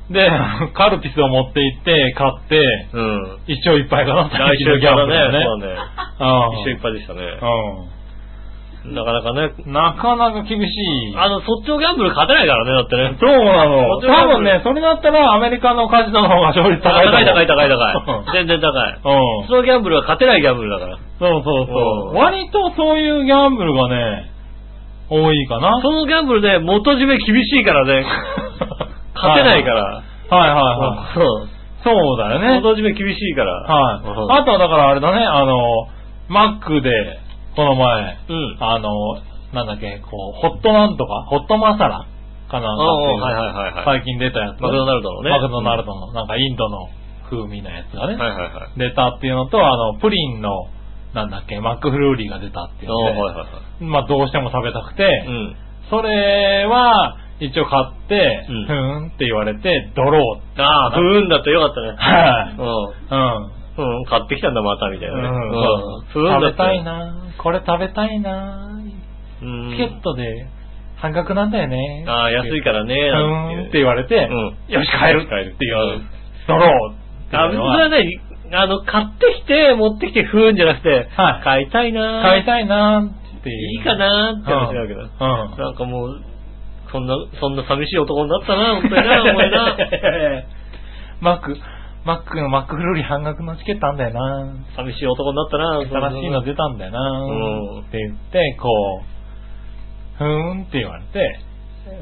で、カルピスを持って行って、買って、うん。うん。一生いっぱいかな、来週最近のギャンブルだね。ね。そうね。うん一緒いっぱいでしたね。うなかなかね。ん。なかなか厳しい。あの、そっちのギャンブル勝てないからね、だってね。そうなの。多分ね、それだったらアメリカのカジノの方が勝率高い。高い高い高い高うんい。全然高い。うん。そのギャンブルは勝てないギャンブルだから。そうそうそうう。ん割とそういうギャンブルがね、多いかな。そのギャンブルで元締め厳しいからね。勝てないから。はいはいはい。そう。そうだよね。元締め厳しいから。はい。うんあとはだからあれだね、あの、マックで、この前、うん。あの、なんだっけ、こう、ホットなんとか、ホットマサラかなんか。最近出たやつ。マクドナルドのね。マクドナルドの、なんかインドの風味のやつがね、はいはいはい。出たっていうのと、あの、プリンの、なんだっけ、マックフルーリーが出たっていうので、はいはいはい。まあどうしても食べたくて、うん。それは、一応買って、うんふーんって言われて、ドロー。ああ、ふーんだとよかったね。はい。うん。うん。うん、買ってきたんだ、また、みたいなね。うんふーんだ食べたい。なこれ食べたいなうん。チケットで半額なんだよね。ああ、安いからね。うーんって言われて、うんよし、帰る帰るっていううん、ドローってあ、いうのはそれはね、あの、買ってきて、持ってきて、ふーんじゃなくて、はい買いたいな買いたいなっていう。いいかなって話だけど。うん。なんかもう、そんな、そんな寂しい男になったな、本当にな、お前な。マック、マックのマックフルーリー半額のチケットあんだよな寂しい男になったな、新しいの出たんだよなうんって言って、こう、ふーんって言われて、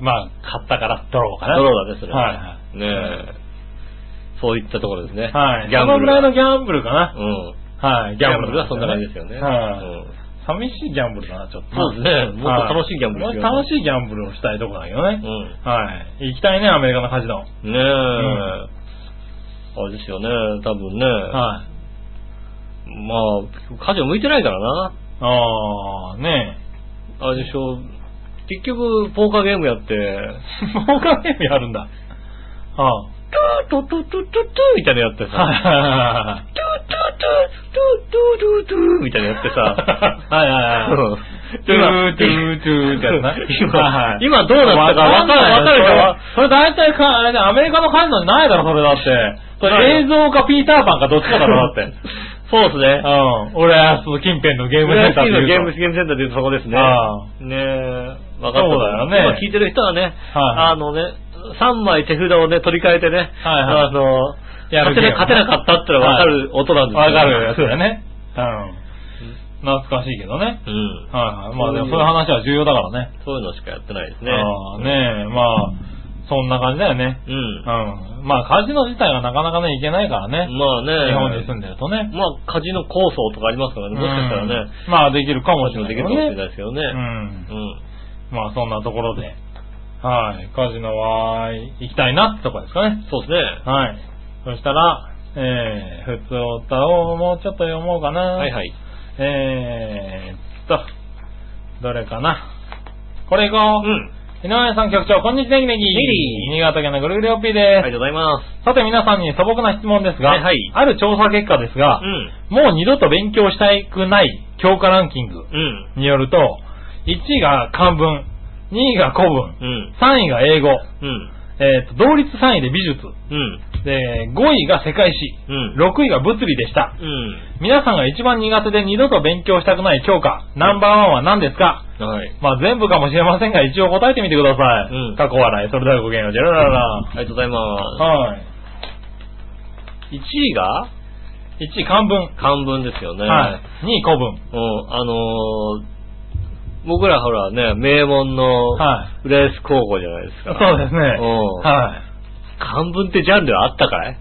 まあ、買ったからドローかな。ドローだね、それは。はいはい。ねえ。そういったところですね。はい。ギャンブル。そのぐらいのギャンブルかな。うん。はい。ギャンブルがそんな感じですよね。はい。うん寂しいギャンブルだな、ちょっと。そうですねもっと楽しいギャンブルはい楽しいギャンブルをしたいところだけどね。うはい。行きたいね、アメリカのカジノ。ん。ねえ。あれですよね、多分ね。はい。まあ、家事向いてないからな。あー、ねあれでしょ。結局、ポーカーゲームやって、え。ポーカーゲームやるんだ。はトゥートゥトゥトゥトゥみたいなのやってあ。さ、はトゥトゥトゥトゥトゥトゥトゥみたいなのやってさ、はいはいはい。うんトゥートゥートゥーってやつな。今今どうなったかわかるわかるでしょ？それ大体か、あれね、アメリカのカジノにないだろ、それだって。それ映像かピーターパンかどっちかだろ、だって。そうですね。うん。俺は、その近辺のゲームセンターで言うとのゲーム、ゲームセンターでいうとそこですね。あねえ、分かった。そうだよね今聞いてる人はね、はいあのね、3枚手札をね、取り替えてね、あの、勝てなかったってのは分かる音なんですよわかるやつだよ。ね。うん。懐かしいけどね。うん。はいはい。まあでもそういう話は重要だからね。そういうのしかやってないですね。ああ、ねえ、まあ、そんな感じだよね。うん。うん。まあカジノ自体がなかなかね、いけないからね。まあね。日本に住んでるとね。まあ、カジノ構想とかありますからね、もしかしたらね、うんまあできるかもしれないできるかもしれないですけどね。うん。うん。まあそんなところで。はい。カジノは行きたいなってとこですかね。そうですね。はい。そしたら、えー、普通歌をもうちょっと読もうかな。はいはい。えーっと、どれかな。これいこう。うん。井上さん局長、こんにちは、ネギネギ。ネギ新潟県のぐるぐるおっぴーあです。りがとうございます。さて皆さんに素朴な質問ですが、はいはいある調査結果ですが、うん。もう二度と勉強したくない教科ランキングうん。によると、1位が漢文、2位が古文、うん。3位が英語、うん。えーと同率3位で美術、うん。で、5位が世界史、うん。6位が物理でした。うん。皆さんが一番苦手で二度と勉強したくない教科、ナンバーワンは何ですか？はい。まあ全部かもしれませんが、一応答えてみてください。うん過去笑い。それではごきげんよう。ジェラララ。ありがとうございまはい。す。1位が？1位漢文。漢文ですよね。はい。2位古文。うん。あのー、僕らほらね、名門のは浦安高校じゃないですか。そうですね。うんはい。漢文ってジャンルあったかい？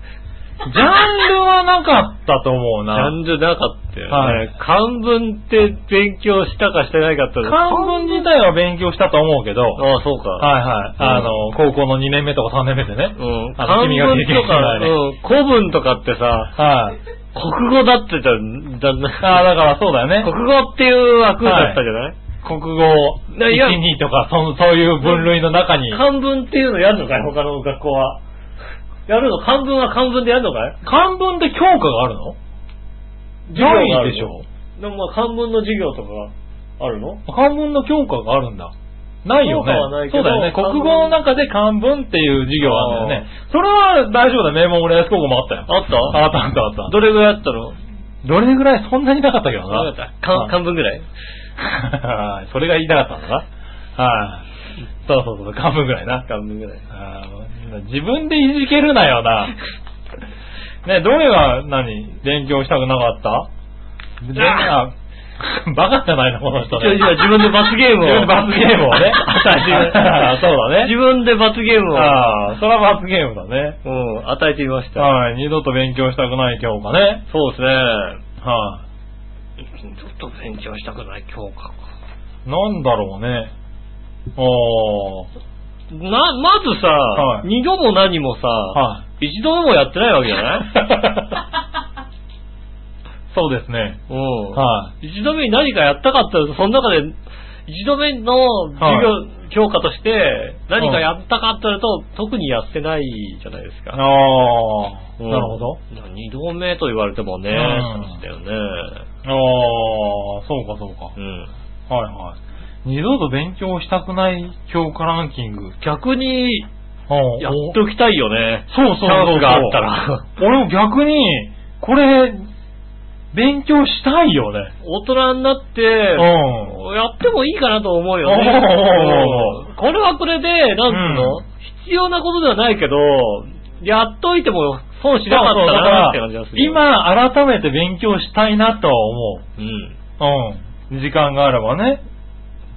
ジャンルはなかったと思うジな。ャンルなかったよね。はい漢文って勉強したかしてないかって漢文自体は勉強したと思うけど、はいああ、そうか。はい。あの、高校の2年目とか3年目でね。うん。漢文とか、ねうん、古文とかってさ、はい。国語だってただんだああ、だからそうだよね。国語っていう枠だったじゃない、国語、だい？や1、2とか、そのそういう分類の中に。漢文っていうのやるのかい？他の学校は。やるの？漢文は漢文でやるのかい？漢文って教科があるの？ないでしょ。でもまあ漢文の授業とかあるの？漢文の教科があるんだ。ないよねそうだよね。国語の中で漢文っていう授業あるんだよね。それは大丈夫だ。名門浦安高校もあったよ。あった？あったあったあった。どれぐらいあったの？どれぐらいそんなになかったけどな。わかった漢漢文ぐらいはい それが言いたかったんだな。はい。そうそうそう、漢文ぐらいな。漢文ぐらい。自分でいじけるなよな。ね、どれが何勉強したくなかった？バカじゃないの、この人ね。今自分で罰ゲームを。自分で罰ゲームをね 与えて そうだね自分で罰ゲームを。ああ、それは罰ゲームだね。うん、与えてみました。はい、二度と勉強したくない教科ね。そうですね。はちょっと勉強したくない教科か。い。なんだろうね。おー。な、まずさ、はい二度も何もさ、は一度もやってないわけじゃない？そうですね。うん。は一度目に何かやったかったら、その中で、一度目の授業、教科として何かやったかって言われると、特にやってないじゃないですか。ああ、うんなるほど。。二度目と言われてもね、うん話だよね。ああ、そうかそうか。うん。はいはい。二度と勉強したくない教科ランキング。逆に、うんやっておきたいよね。そうそうそうそう。チャンスがあったら。俺も逆に、これ、勉強したいよね。大人になって、うやってもいいかなと思うよね。これはこれで、なんつうの、うん必要なことではないけど、やっといても損しなかったなって感じがする。、今改めて勉強したいなとは思うん。う。うん。時間があればね。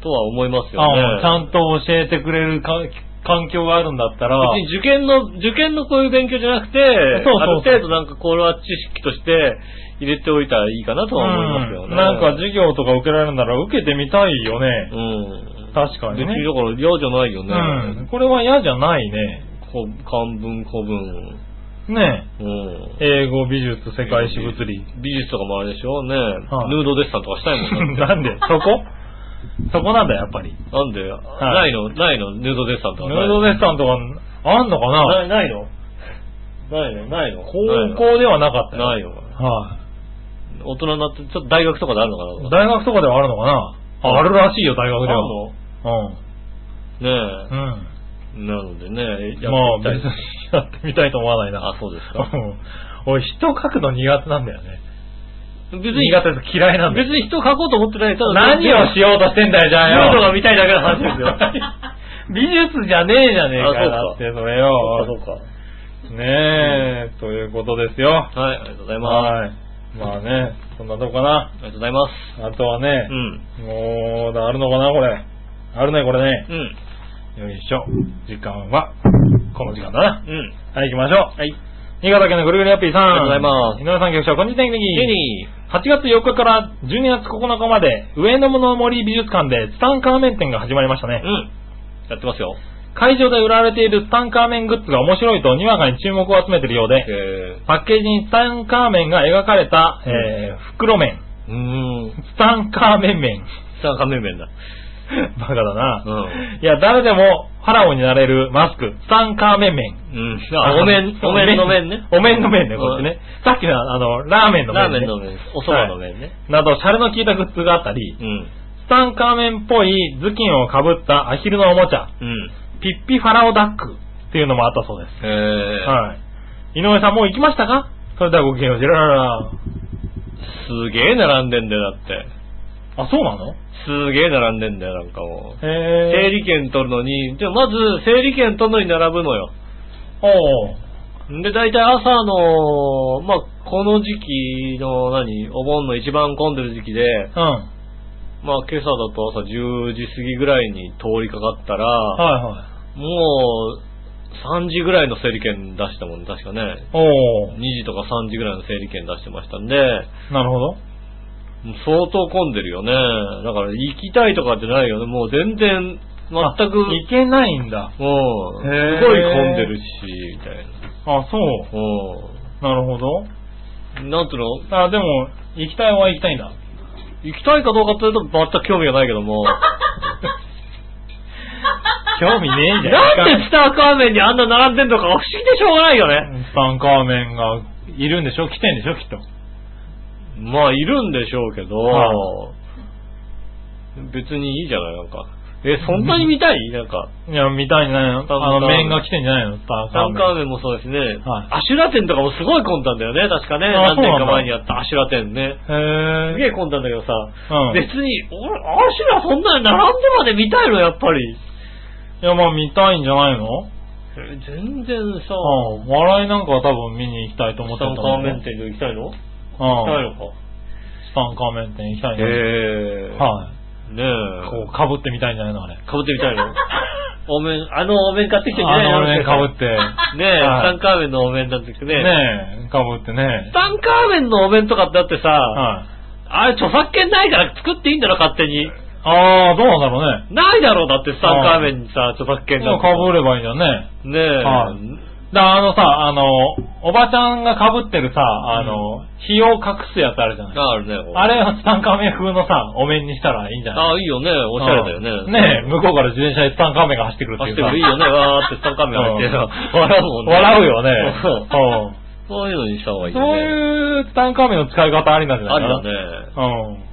とは思いますようんね。ちゃんと教えてくれるか環境があるんだったら。別に受験の、受験のこういう勉強じゃなくて、そうそうそうある程度なんかこれは知識として入れておいたらいいかなとは思いますよね。うんなんか授業とか受けられるなら受けてみたいよね。うん。確かにね別にだから嫌じゃないよね。うん。これは嫌じゃないね。こ漢文、古文。ねうん。英語、美術、世界史、物理。美術とかもあれでしょね、はいヌードデッサンとかしたいもんだって なんで？そこ？そこなんだ、やっぱり。なんで、ないの？ないの？ヌードデッサンとかヌードデッサンとかあんのかな？ないないの？ないの？ないの？高校ではなかったよ。ないのは大人になって、ちょっと大学とかであるのかい。な？大学とかではあるのかな？ああるらしいよ、大学では。あるの？ねうん。え。なのでね、やまあ、ってみたい別にやってみたいと思わないな。あ、そうですか。う ん俺、人書くの苦手なんだよね。別に、苦手です嫌いなんだよ。別に人を書こうと思ってない。ただ何をしようとしてんだよ、じゃあよ。ヌードが見たいだけの話ですよ。美術じゃねえじゃねえかあそうかって、それそうかよ。そうか。ねえ、ということですよ。はい、ありがとうございます。はい。まあね、そんなとこかな。ありがとうございます。あとはねう、ん。もう、あるのかな、これ。あるね、これね。うん。よいしょ。時間は、この時間だな。うん。はい、行きましょう。はい。新潟県のぐるぐるやっぴーさん。ありがとうございます井上さん局長、こんにちは、ジェニ8月4日から12月9日まで、上野の森美術館でツタンカーメン展が始まりましたねー。。うん。やってますよ。会場で売られているツタンカーメングッズが面白いとにわかに注目を集めているようで、えパッケージにツタンカーメンが描かれた、えー、袋麺。ー、うーん。ツタンカーメン麺。さあ、仮面面だ。バカだな。うん。いや、誰でもファラオになれるマスク、ツタンカーメン麺。うん。あ、お面、お面の面ね。お面の麺ね、こっちね。さっきのあの、ラーメンの。ラーメンの面。お蕎麦の面ね。など、シャレの効いたグッズがあったり、うん。ツタンカーメンっぽい頭巾をかぶったアヒルのおもちゃ、うん。ピッピファラオダックっていうのもあったそうです。えー、はい。井上さんもう行きましたか？それではごきげんよう、ジララ。すげえ並んでんだよ、だって。あ、そうなの？すげえ並んでんだよ、なんかもう。へ整理券取るのに、でもまず整理券取るのに並ぶのよ。おうで、大体朝の、まあ、この時期の何、お盆の一番混んでる時期で、うん。まあ、今朝だと朝10時過ぎぐらいに通りかかったら、はいはい。もう、3時ぐらいの整理券出したもんね、確かね。おお2時とか3時ぐらいの整理券出してましたんで、なるほど。相当混んでるよね。だから行きたいとかってないよね。もう全然、全あく、行けないんだ。もう、すごい混んでるし、みたいあ、そう。な。なるほど。うん。なんつうの？あ、でも、行きたいは行きたいんだ。行きたいかどうかというと全く興味がないけども。興味ねえじゃん。なんでスターカーメンにあんな並んでんのか不思議でしょうがないよね。スタンカーメンがいるんでしょ？来てんでしょ？きっと。まあ、いるんでしょうけど、は別にいいじゃない、なんか。え、そんなに見たい？なんか。いや、見たいんじゃないのあの、麺が来てんじゃないの？スタタンカカーメン。もそうですね。はいアシュラ店とかもすごい混んだんだよね、確かね。あ何年かそうなんだ前にやったアシュラ店ね。へえ。すげえ混んだんだけどさ、うん別に、俺、アシュラそんなに並んでまで見たいの、やっぱり。いや、まあ見たいんじゃないの？え全然さ、うん。笑いなんかは多分見に行きたいと思っスタンてたカーメン店で行きたいの？行きたいか。スタンカーメン店行きたいの。へえ。はい。ねえ。こう、被ってみたいんじゃないのあれ。かぶってみたいの？お面、あのお面買ってきてんじゃないあのね、被って。ねえ、はいスタンカーメンのお面なんてね。ねえ、被ってねス。タンカーメンのお面とかってだってさ、はい。あれ著作権ないから作っていいんだろ、勝手に。ああ、どうなんだろうね。ないだろう、だってスタンカーメンにさ、著作権でもなんてさ被ればいいんだよね。ねえ、はだあのさ、あの、おばちゃんが被ってるさ、あの、火を隠すやつあるじゃない。ああるね。こうあれをツタンカーメン風のさ、お面にしたらいいんじゃないああ、いいよね。おしゃれだよね。うんねえ、向こうから自転車でツタンカーメンが走ってくるっていうさ。走ってくるいいよね。わーってスタンカメラ入ってうん笑うもんね。笑うよね。そううんそういうのにした方がいいそうよね。いうツタンカーメンの使い方ありなんじゃないかな。ありだね。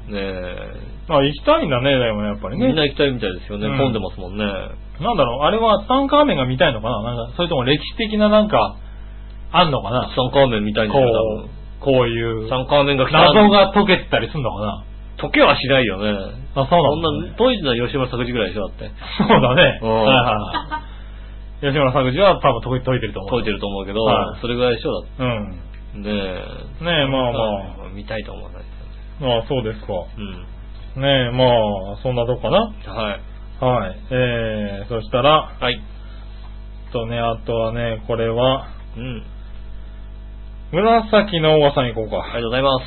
うん。ねえ。あ、行きたいんだね、でもやっぱりね。みんな行きたいみたいですよね。うん混んでますもんね。なんだろう、あれはツタンカーメンが見たいのかな？なんか、それとも歴史的ななんか、あんのかな？スタンカーメンみたいにこう、こういうス、タンカーメンが来た謎が解けてたりするのかな？溶けはしないよね。あ、そうそなんんだ、ね。な、当時の吉村作治ぐらいでしょ、だって。そうだね。うんはいはい。吉村作治は多分解いてると思う。解いてると思うけどはい、それぐらいでしょ、だうん。って。ねえ。ねえ、まあまあ。見たいと思わない。ああ、そうですか。うん。ねえ、まあ、そんなとこかな？はい。はい。えー、そしたら、はい。とね、あとはね、これは、うん。紫のおばさん行こうか。ありがとうございます。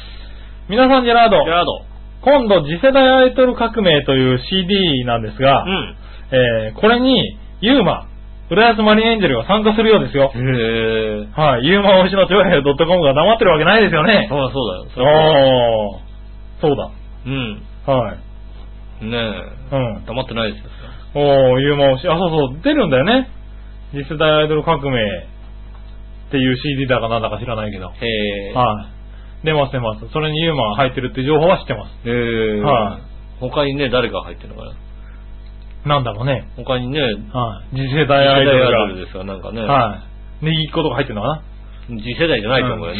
皆さん、ジェラード。ジェラード。今度、次世代アイドル革命という CD なんですが、うん。えー、これに、ユーマ、浦安マリンエンジェルが参加するようですよ。へえ。はい。ユーマ推しの超平洋 .com が黙ってるわけないですよね。そうだ、そうだよ。そうだ。うん。はい。ねえ。うん。黙ってないですよ。おー、ユーマ推し。あ、そうそう、出るんだよね。次世代アイドル革命っていう CD だかなんだか知らないけど。へえ。はい。出ます出ます。それにユーマが入ってるって情報は知ってます。へえ。はい他にね、誰が入ってるのかななんだろうね。他にね、はい。次世代アイドル次世代アイドが。ルですよ、なんかね。はい。ネギっ子とか入ってるのか次世代じゃないと思うよね。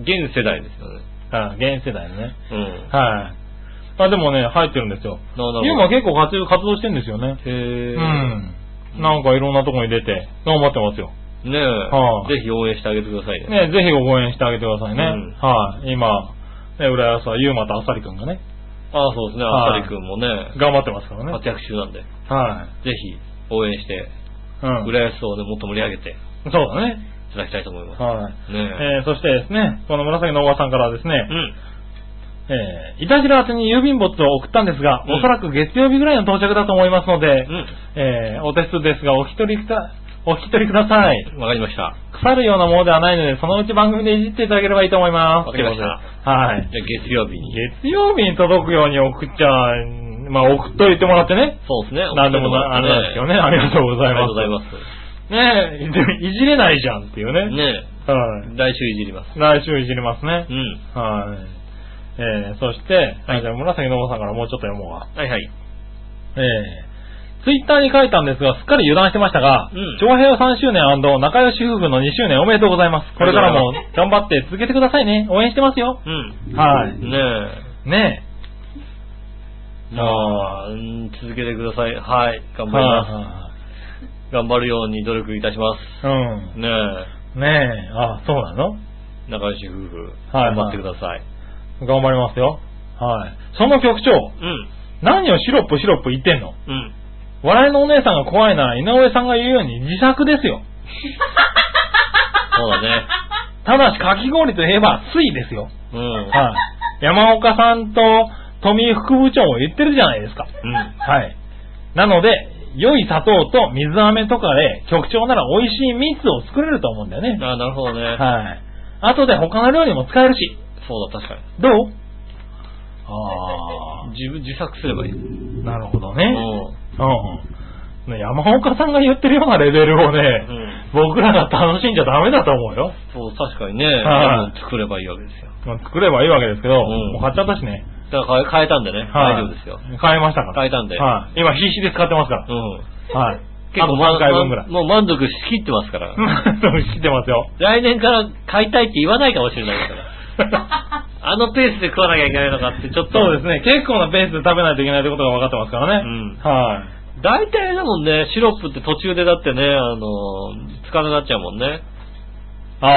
現世代ですよね。なはい。現世代のね。うん。はい。あ、でもね、入ってるんですよ。ユーマ結構活動活動してるんですよね。へえ。うん。なんかいろんなとこに出て、頑張ってますよ。ねえ、はいぜひ応援してあげてくださいね。ね、ぜひご応援してあげてくださいね。うんはい。今、ね、浦安はユーマとあさりくんがね、ああ、そうですね。はいあさりくんもね、頑張ってますからね。活躍中なんで、ぜはひ応援して、い。うん。浦安をね、もっと盛り上げていそうだね。ただきたいと思います。はい。ねえー、そしてですね、この紫のおばさんからはですね、うん。えー、いたじら宛てに郵便物を送ったんですが、うんおそらく月曜日ぐらいの到着だと思いますので、うん。えー、お手数ですが、お引き取りくだ、お引き取りください。わかりました。腐るようなものではないので、そのうち番組でいじっていただければいいと思います。わかりましたはい。じゃあ月曜日に。月曜日に届くように送っちゃ、まあ送っといてもらってね。そうですね。なんでもな、あれなんですけどね。ありがとうございます。ありがとうございます。ねえ、いじれないじゃんっていうね。ねはい。来週いじります。来週いじりますねう。ん。はい。えー、そして、はいじゃあ紫のおばさんからもうちょっと読もうわ。はいはい。えー、ツイッターに書いたんですが、すっかり油断してましたが、うん長平3周年仲良し夫婦の2周年おめでとうございます。これからも頑張って続けてくださいね。応援してますよ。うん。はい。ねねえ。まあ、うん続けてください。はい。頑え。張ります。は頑張るように努力いたします。うん。ねねえ。あ、そうなの？え。仲良し夫婦。はい頑張ってください。頑張りますよ。はい。その局長、うん。何をシロップシロップ言ってんの？うん。笑いのお姉さんが怖いなら井上さんが言うように自作ですよ。そうだね。ただしかき氷といえば水ですよ。うん。はい。山岡さんと富井副部長も言ってるじゃないですか。うん。はい。なので、良い砂糖と水飴とかで局長なら美味しい蜜を作れると思うんだよね。あなるほどね。はい。後で他の料理も使えるし。そうだ、確かに。どう？あ自分、自作すればいい。あ、なるほどうね。ん。うん。ね山岡さんが言ってるようなレベルをね、うん。僕らが楽しんじゃダメだと思うよ。そう、確かにね。はいでも作ればいいわけですよ。まあ作ればいいわけですけど、うんもう買っちゃったしね。だから変え変えたんでね。はい。大丈夫ですよ。買いましたから。変えたんで。はい。今必死で使ってますから。うん。はい。あと結構3回分ぐらい。もう満足しきってますから。知ってますよ。来年から買いたいって言わないかもしれないから。あのペースで食わなきゃいけないのかってちょっと。そうですね。結構なペースで食べないといけないってことが分かってますからね。うんはい。大体だもんね、シロップって途中でだってね、あの、つかなくなっちゃうもんね。あ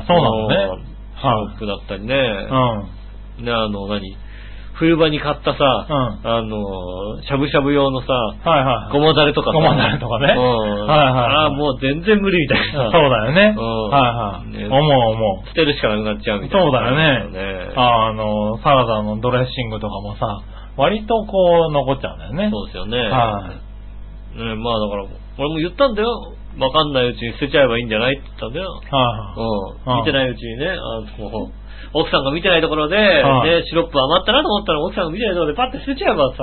あ、そうなのね。シロップだったりね。うん。ね、あの、何？冬場に買ったさ、うんあの、しゃぶしゃぶ用のさ、はいはい。ごまだれとかさごまだれとかねうん。はいはいああ、もう全然無理みたいな。そうだよね。うんはいはい。ね思う思う。捨てるしかなくなっちゃうみたいな。そうだよねねああの、サラダのドレッシングとかもさ、割とこう残っちゃうんだよね。そうですよね。はね、まあだから、俺も言ったんだよ。わかんないうちに捨てちゃえばいいんじゃないって言ったんだよ。はい、うん。見てないうちにね、あの、奥さんが見てないところで、はいね、シロップ余ったなと思ったら奥さんが見てないところでパッて捨てちゃえばさ、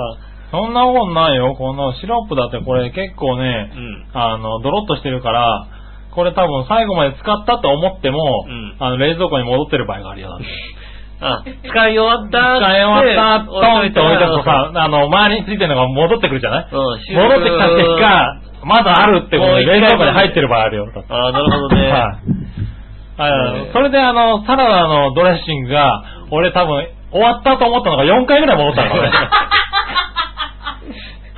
そんなことないよ。このシロップだってこれ結構ねう、ん。あの、ドロッとしてるから、これ多分最後まで使ったと思っても、うんあの、冷蔵庫に戻ってる場合があるよ。あ、使い終わった使い終わった、トンって置いておくとさ、あの、周りについてるのが戻ってくるじゃない？うん、戻ってきた結果、まだあるってことで冷蔵庫に入ってる場合あるよ。ああ、なるほどね。はい。あねそれであの、サラダのドレッシングが、俺多分、終わったと思ったのが4回ぐらい戻ったからね。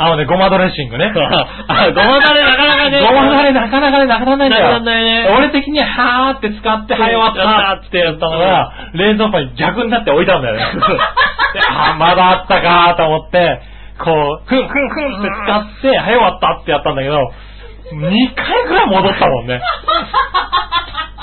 あのね、ごまドレッシングね。あごまだれなかなかね。ごまだれなかなかね、なくならないんだよ。なくならないね俺的には、はーって使って、はい、終わったってやったのが、冷蔵庫に逆になって置いたんだよね。であーまだあったかーと思って、こう、ふんふんふんって使って、はい、終わったってやったんだけど、2回ぐらい戻ったもんね。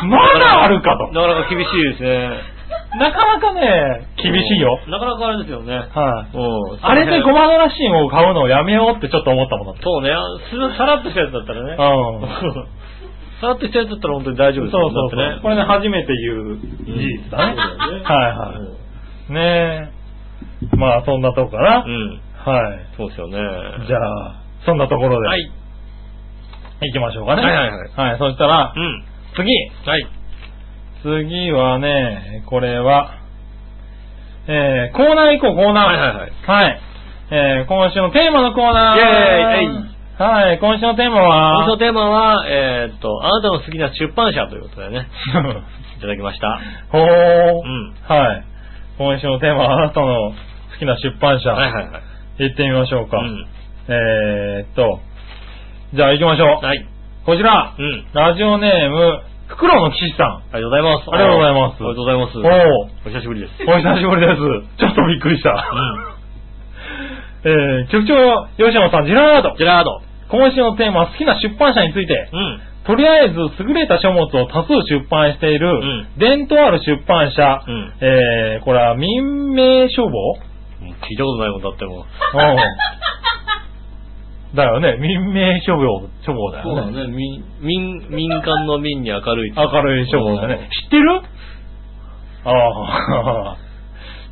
まだあるかと。なかなか厳しいですね。なかなかね、厳しいよ。なかなかあれですよね。はい。うん。あれでごまドレッシングを買うのをやめようってちょっと思ったもんだ。そうね、すさらっとしたやつだったらね。うん。さらっとしたやつだったら本当に大丈夫そうですよそうそう。これね、初めて言う事実だね。そうだよね はいはい。ねえ。まあ、そんなとこかな。うん。はい。そうですよね。じゃあ、そんなところで。はい。行きましょうかね。はいはいはいはい、そしたらう、ん。次。はい。次はね、これは、えー、コーナー行こう、コーナー。はいはいはい。はい。えー、今週のテーマのコーナー。イェーイはい、今週のテーマは、今週のテーマは、えーっと、あなたの好きな出版社ということでね、いただきました。ほー、うんはい。今週のテーマは、あなたの好きな出版社。はいはいはい。行ってみましょうか。うん。えーっと、じゃあ行きましょう。はい。こちら、うん。ラジオネーム、フクロウの騎士さん。ありがとうございます。ありがとうございますありがとうございます。おー、お久しぶりです。お久しぶりです。ちょっとびっくりした。えー、局長、吉野さん、ジェラード。ジェラード。今週のテーマは好きな出版社について、うん。とりあえず優れた書物を多数出版している、ん伝統ある出版社、うんえー、これは民名書房？聞いたことないもんだってもう。うんだよね、民名書房、書房だよね。ね。民、民、民間の民に明るい。明るい書房だよね。知ってる？ああ。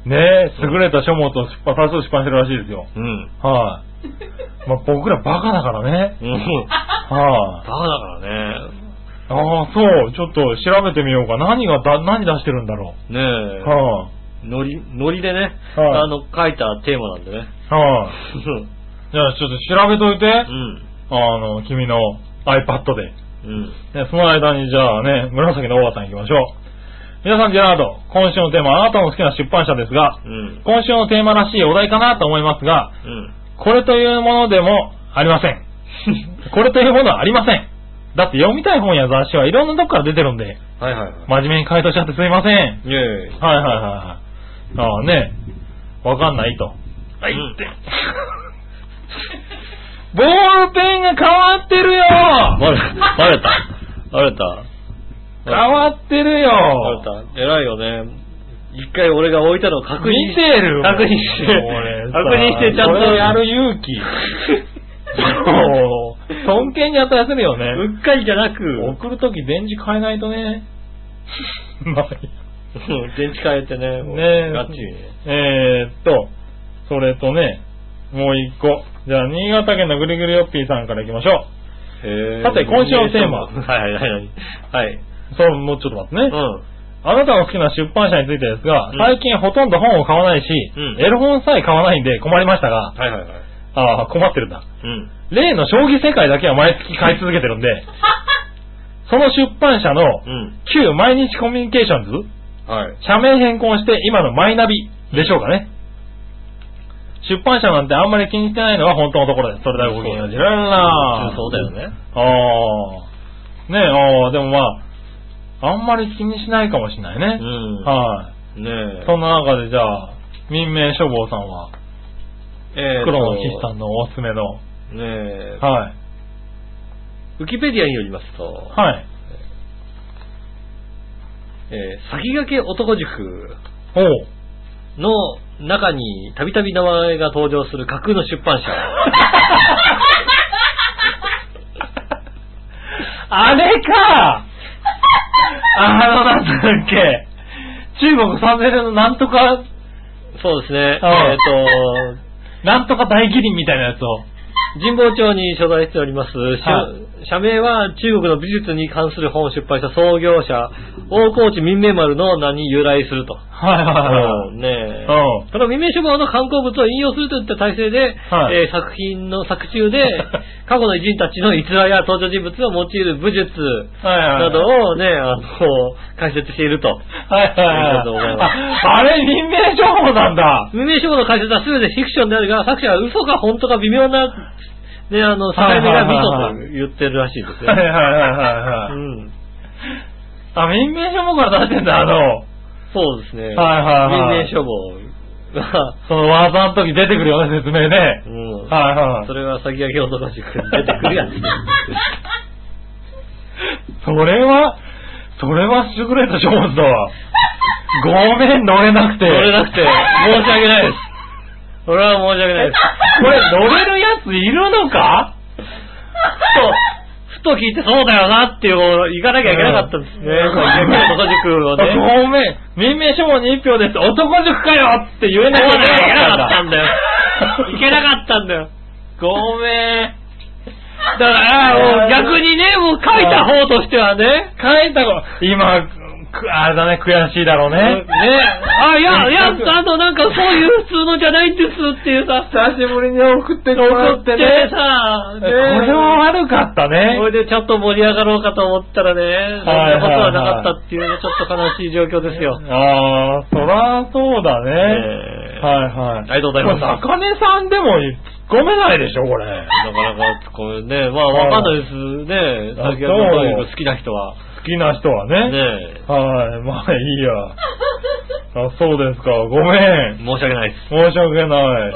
ねえ、優れた書物を出版、多数出版してるらしいですよ。うん。はい、まあ、僕らバカだからね。うん。はい、バカだからね。ああ、そう。ちょっと調べてみようか。何がだ、何出してるんだろねう。え。はノリ、ノリでね、はいあの、書いたテーマなんでね。い、はい、じゃあちょっと調べといて。うん。あの、君の iPad で。うん。ね、その間にじゃあね、紫の大和さん行きましょう。皆さん、ジェラード、今週のテーマはあなたの好きな出版社ですが、うん。今週のテーマらしいお題かなと思いますが、うん。これというものでもありません。これというものはありません。だって読みたい本や雑誌はいろんなとこから出てるんで、はいはいはい。真面目に回答しちゃってすいません。はいイェーイ。はいはいはい。ああね、わかんないと。はいって。ボールペンが変わってるよバレ、バレた？バレた？変わってるよバレた？偉いよね。一回俺が置いたのを確認見てる確認して、確認してちゃんとやる勇気。もう尊敬に値するよね。うっかりじゃなく、送るとき電池変えないとね。ま あ電池変えてね、ねえガッチ。えーっと、それとね、もう一個。じゃあ、新潟県のぐるぐるよっぴーさんから行きましょへーさて今週のテーマはいはいはいはい。はい。う。そう、もうちょっと待ってね。うん。あなたの好きな出版社についてですが、うん最近ほとんど本を買わないし、うんエロ本さえ買わないんで困りましたが、はいはいはい。ああ、困ってるんだ。うん。例の将棋世界だけは毎月買い続けてるんで、その出版社のうん。旧毎日コミュニケーションズ、はい。社名変更して今のマイナビでしょうかね。出版社なんてあんまり気にしてないのは本当のところです。それだけごきげんよう。ジララそうだよね。ああ。ねえ、ああ、でもまあ、あんまり気にしないかもしれないね。うん。はい。ねえ。そんな中でじゃあ、民名書房さんは、えーと黒の騎士さんのおすすめの、ねえ。はい。ウィキペディアによりますと、はい。えー先駆け男塾。の中にたびたび名前が登場する架空の出版社。あれかあの、なんだっけ。中国3000年のなんとか、そうですね。うんえっ、なんとか大麒麟みたいなやつを。と、神保町に所在しております、社名は中国の美術に関する本を出版した創業者、大河内民明丸の名に由来すると。はいはいはい。うんねえ。うんこの民明書房の観光物を引用するといった体制で、はいえー作品の作中で、過去の偉人たちの逸話や登場人物を用いる武術などをね、あの、解説していると。はいはいありがとうございああれ、民名情報なんだ。民明書房の解説は全てフィクションであるが、作者は嘘か本当か微妙な、ね、あの、境目がミソと言ってるらしいですよ。はいはいはいはいはい。うん。あ、民名情報から出してんだ、あの、そうですね。はいはいはい民明書房が、その技の時出てくるよね、説明ね。うん。はいはいそ。れは先駆け男塾に出てくるやつね。それは、それは優れた書物だわ。ごめん、乗れなくて。乗れなくて、申し訳ないです。それは申し訳ないです。これ乗れるやついるのか？ふと、ふと聞いてそうだよなっていう、行かなきゃいけなかったんですね。男塾をね。ごめん、民名書物に一票です。男塾かよって言えなきゃいけなかったたんだよよ。。いけなかったんだよ。ごめん。だから、逆にね、もう書いた方としてはね、書いた子、今、くあれだね、悔しいだろうね。ね、あ、いや、いや、あの、なんかそういう普通のじゃないんですっていうさ、久しぶりに送ってもら送っててさ、これは悪かったね。それでちょっと盛り上がろうかと思ったらね、そんなことはなかったっていうね、ちょっと悲しい状況ですよ。ああ、そらそうだね。えーはいはい。ありがとうございます中根さんでも突っ込めないでしょ、これ。なかなか、これね、まあわかんないですね。あ先ほどの好きな人は。好きな人はね。ねはい、まあいいや。あ、そうですか。ごめん。申し訳ないです。申し訳ない。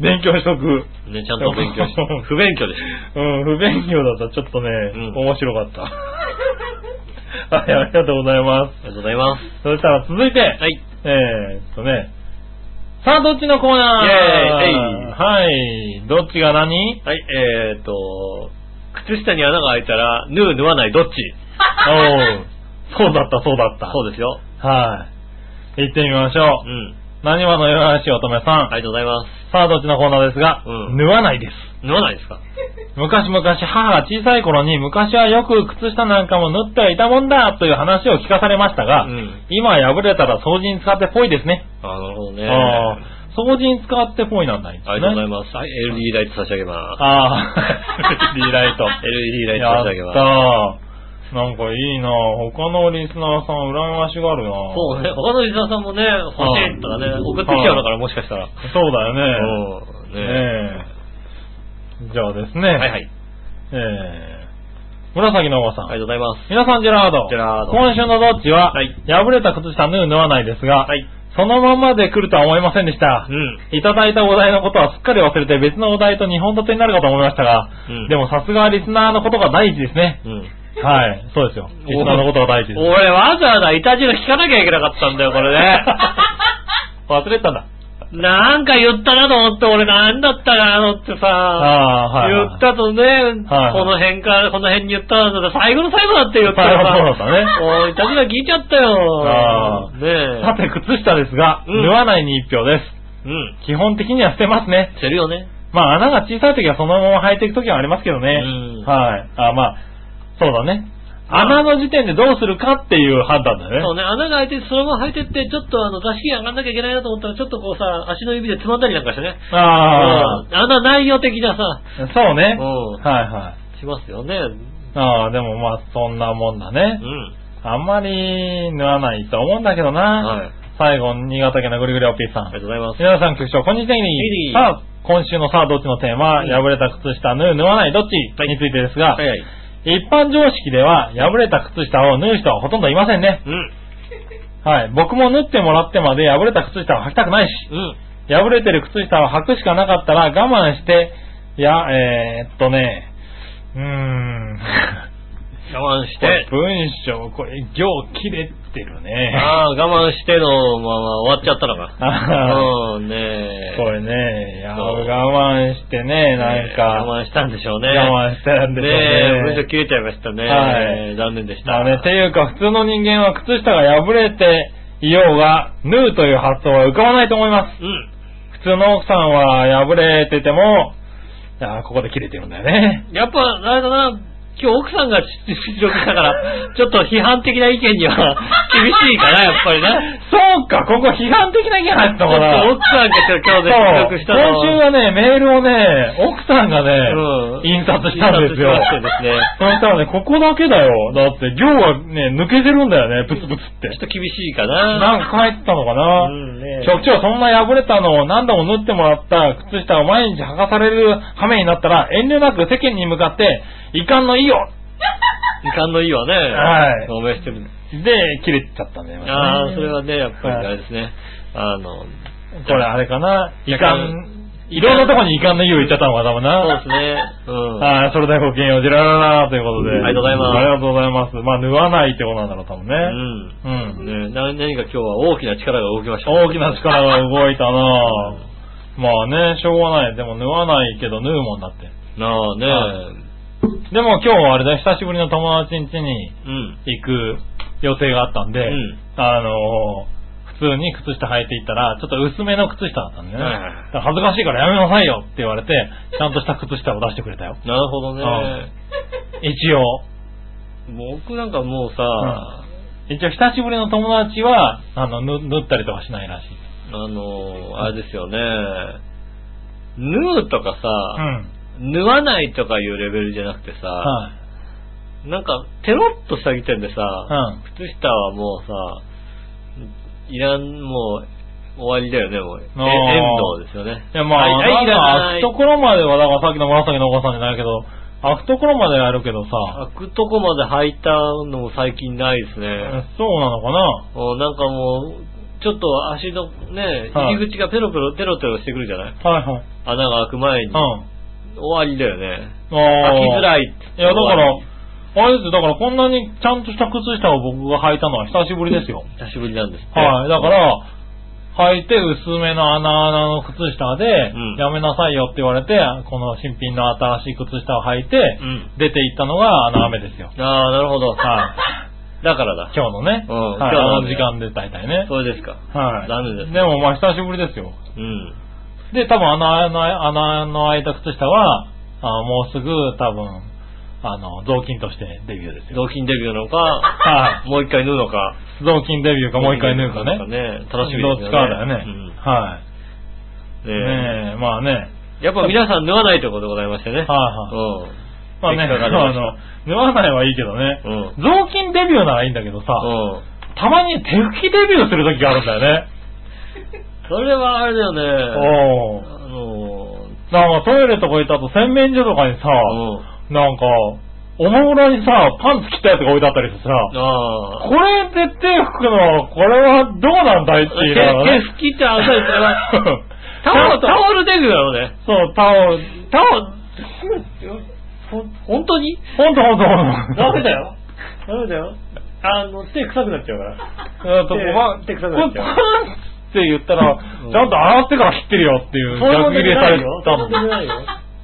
勉強しとく。ね、ちゃんと勉強して。不勉強でした。うん、不勉強だったらちょっとね、うん面白かった。はい、ありがとうございます。ありがとうございます。そしたら続いて、はい。えーっとね、さあ、どっちのコーナー？イェーイはい。どっちが何？はい、えーと、靴下に穴が開いたら、縫う、縫わない、どっち？おうそうだった、そうだった。そうですよ。はい。行ってみましょう。うん。何話のよしおとめさん。ありがとうございます。さあ、どっちのコーナーですが、うん縫わないです。縫わないですか？昔々母が小さい頃に昔はよく靴下なんかも縫ってはいたもんだという話を聞かされましたが、うん今は破れたら掃除に使ってぽいですね。あなるほどね。掃除に使ってぽいなんないんですね。ありがとうございます。はい、LED ライト差し上げます。ああ、LED ライト。LED ライトやっ差し上げます。たー。なんかいいな他のリスナーさん羨ましがるなそうね、他のリスナーさんもね、欲しいとかね、送ってきちゃうのから、もしかしたら。そうだよね。うん。ねええじゃあですね。はいはい。えー、紫のおばさん。ありがとうございます。皆さん、ジェラード。ジェラード今週のどっちは、はい破れた靴下縫う縫わないですが、はい。そのままで来るとは思いませんでした。うん。いただいたお題のことはすっかり忘れて別のお題と2本立てになるかと思いましたが、うんでもさすがリスナーのことが第一ですね。うん。はい、そうですよ。リスナーのことが第一です。俺わざわざイタジラ聞かなきゃいけなかったんだよ、これね。忘れてたんだ。なんか言ったなと思って、俺なんだったかなと思ってさ、ああ、はい、はい。言ったとね、はいこの辺から、この辺に言ったんだったら最後の最後だって言ったらさ、そうだねもうイタジラ聞いちゃったよ。ああねえ。さて、靴下ですが、うん縫わないに一票です。うん。基本的には捨てますね。してるよね。まあ、穴が小さい時はそのまま履いていく時はありますけどね。うんはい。あまあ、そうだね。まあ穴の時点でどうするかっていう判断だよね。そうね、穴が開いてそのまま履いてって、ちょっとあの、座敷上がんなきゃいけないなと思ったら、ちょっとこうさ、足の指でつまんだりなんかしてね。あうん穴内容的なさ、あ、そうね。うんはいはい。しますよね。ああ、でもまあ、そんなもんだねう。ん。あんまり縫わないと思うんだけどな。はい。最後、新潟県のぐりぐりおっぴーさんありが。とうございます。皆さん局長、こんにちは。いいさあ、今週のさあ、どっちのテーマ、うん破れた靴下、縫う、縫わない、どっち？はいについてですがは、いはい。一般常識では、破れた靴下を縫う人はほとんどいませんね。うん。はい。僕も縫ってもらってまで破れた靴下は履きたくないし、うん。破れてる靴下を履くしかなかったら我慢して、いや、えー、っとね、うーん。我慢して。文章、これ、行切れてるね。ああ、我慢してのまま終わっちゃったのか。あうん、ねえ。これね、いや、我慢してね、なんか、我慢したんでしょうね。我慢したんでしょうねね。切れちゃいましたね。はい残念でした。まあね、ていうか、普通の人間は靴下が破れていようが、縫うという発想は浮かばないと思います。うん。普通の奥さんは破れてても、いやここで切れてるんだよね。やっぱ、あれだな、今日奥さんが出力したから、ちょっと批判的な意見には厳しいかな、やっぱりな。そうか、ここ批判的な意見入ってたのかな。ちょっと奥さんが今日で出力したの今週はね、メールをね、奥さんがね、うん印刷したんですよ。印刷てですねそしたらね、ここだけだよ。だって、行がね、抜けてるんだよね、プツプツってちょっ。と厳しいかな。なんか書いてたのかな、うんね局長、そんな破れたのを何度も縫ってもらった靴下を毎日履かされる羽目になったら、遠慮なく世間に向かって、遺憾の 意を時間のいいわね。はい表明してる。で、切れちゃったんだよね。ああ、それはね、やっぱりあれですね。あの、これあれかな遺若干憾、いろんなとこに遺憾の意を言っちゃったのか、多分な。そうですね。うん。はい、それではごきげんよう、じらららということで。ありがとうございますありがとうございます。まあ、縫わないってことなんだろう、多分ね。うん。うん。ね、な何か今日は大きな力が動きました。大きな力が動いたなぁ。まあね、しょうがない。でも縫わないけど縫うもんだって。なあね、はでも今日はあれだ、久しぶりの友達ん家にうん。行く予定があったんで、うんあの普通に靴下履いていったら、ちょっと薄めの靴下だったんだよね。はいはいはいだから恥ずかしいからやめなさいよって言われて、ちゃんとした靴下を出してくれたよ。なるほどね。一応。僕なんかもうさ、一応久しぶりの友達は、あの、ぬ縫ったりとかしないらしい。あの、あれですよね。縫うとかうさ、ん。縫わないとかいうレベルじゃなくてさ、はい。なんか、テロッとした時点でさ、うん靴下はもうさ、いらん、もう、終わりだよね、もう。遠藤ですよね。いや、まあ、はいはい、いらない。なんか開くところまでは、だからさっきの紫のお母さんじゃないけど、開くところまでやるけどさ、開くとこまで履いたのも最近ないですね。そうなのかななんかもう、ちょっと足のね、はい入り口がペロペロ、テロテロしてくるじゃないはいはい。穴が開く前に。うん。終わりだよね。あ開きづらい。い。いや、だから、あれですよ、だからこんなにちゃんとした靴下を僕が履いたのは久しぶりですよ。久しぶりなんですって。はい。だから、履いて薄めの穴穴の靴下で、うんやめなさいよって言われて、この新品の新しい靴下を履いて、うん。出て行ったのがあの雨ですよ。ああ、なるほど。は だからだ。今日のね、うんはい、今日の時間で大体ね。それですか。はい。残念ですでもまあ久しぶりですよ。うん。で、多分穴の、穴の開いた靴下は、あもうすぐ多分、あの、雑巾としてデビューですよ。雑巾デビューなのか、はもう一回縫うのか。い。雑巾デビューかもう一回縫うかね。ね。楽しみどっちですよね。かだよね。うんはい。ねねえ、まあね。やっぱ皆さん縫わないということでございましてね。はいはい。うん。まあね、まあの、縫わないはいいけどね。うん。雑巾デビューならいいんだけどさ、うん。たまに手拭きデビューする時があるんだよね。それはあれだよね。おーあのなんかトイレとか行った後洗面所とかにさ、ー、うん。なんか、おもむろにさ、パンツ着たやつが置いてあったりしてさ、ああ。これで手拭くのは、これはどうなんだいって言いながらね。手拭きってあれそれは、タオル、タオルデビューなのね。そう、タオル、タオル、ほ本当に？ほんとほんとほんと。ダメだよ。ダメだよ。あの、手臭くなっちゃうから。えっと、手臭くなっちゃうって言ったら、うんちゃんと洗ってから切ってるよっていう逆切れされ。たそういう問題ないよ。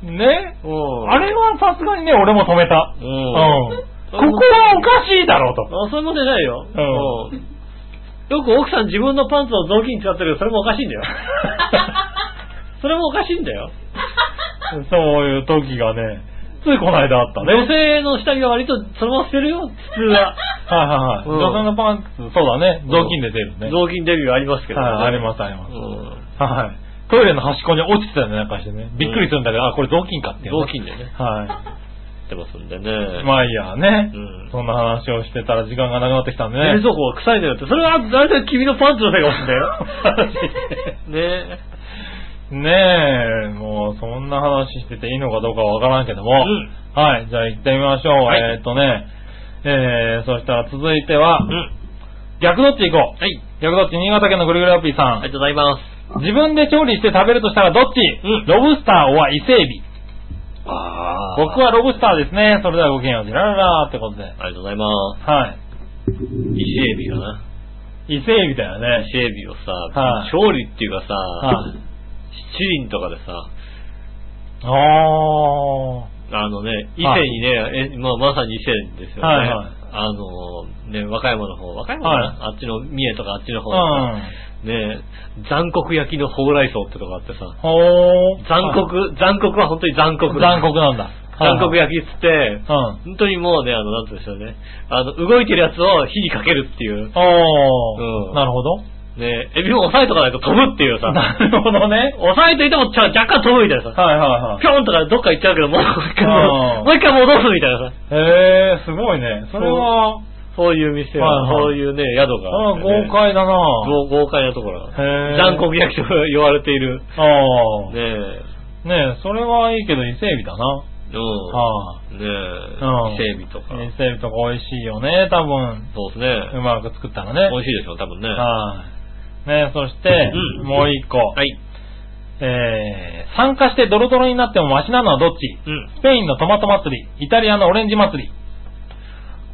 ねうん。あれはさすがにね、俺も止めた。ここはおかしいだろうと。あ、そういう問題ないよ。よく奥さん自分のパンツを雑巾に使ってるけど、それもおかしいんだよ。それもおかしいんだよ。そういう時がね、ついこの間あったね。女性の下着は割とそのまま捨てるよ、普通は。はいはいはい。うん女性のパンツ、そうだね。雑巾で出るね。雑巾デビューありますけどね。はい、ありますあります。うんはい。トイレの端っこに落ちてたよね、なんかしてね。びっくりするんだけど、あ、これ雑巾かって。雑巾でね。はってますんでい。ね。まあいいや、ね。うんそんな話をしてたら時間がなくなってきたんでね。冷蔵庫が臭いのよって。それは、だいたい君のパンツのせいかもしれないよ。ねねえ、もうそんな話してていいのかどうかわからんけども。うんはい、じゃあ行ってみましょう。はいえーっとね、えー、そしたら続いては、うん。逆どっち行こう。はい。逆どっち？新潟県のぐるぐるラッピーさん。ありがとうございます。自分で調理して食べるとしたらどっち、うんロブスターは伊勢エビ。あ僕はロブスターですね。それではごきげんよう、ジラララーってことで。ありがとうございます。はい。伊勢エビかな。伊勢エビだよね伊。勢エビをさ、はい調理っていうかさ、はい。七輪とかでさ、ああのね、伊勢にね、えまあ、まさに伊勢ですよね。はいはいあの、ね、和歌山の方、和歌山かな、はいあっちの三重とかあっちの方ー。にさ、うん。ね、残酷焼きの蓬莱草ってとこあってさ。残酷、残酷は本当に残酷。残酷なんだ。残酷や。焼きっつって、うん。本当にもうね、あの、なんて言うんでしょうね。あの、動いてるやつを火にかけるっていう。おー。うんなるほど。ね、エビも押さえとかないと飛ぶっていうさ。なるほどね。押さえといても若干飛ぶみたいなさ。はいはいはい。ぴょんとかどっか行っちゃうけど、もう一回もう一回戻すみたいなさ。へー、すごいね。それは、そういう店は、はいはいそういうね、宿があね豪快だな豪豪快なところが。へー残酷焼きと言われている。ああ。ねえ。ねえ、それはいいけど伊勢エビだな。うん。はねうんえ。伊勢エビとか。い。伊勢エビとか美味しいよね、多分。そうですね。うまく作ったらね。美味しいでしょ、多分ね。はい。ねえ、そして、うんもう一個。はい。えー、参加してドロドロになってもマシなのはどっち？うん。スペインのトマト祭り、イタリアのオレンジ祭り。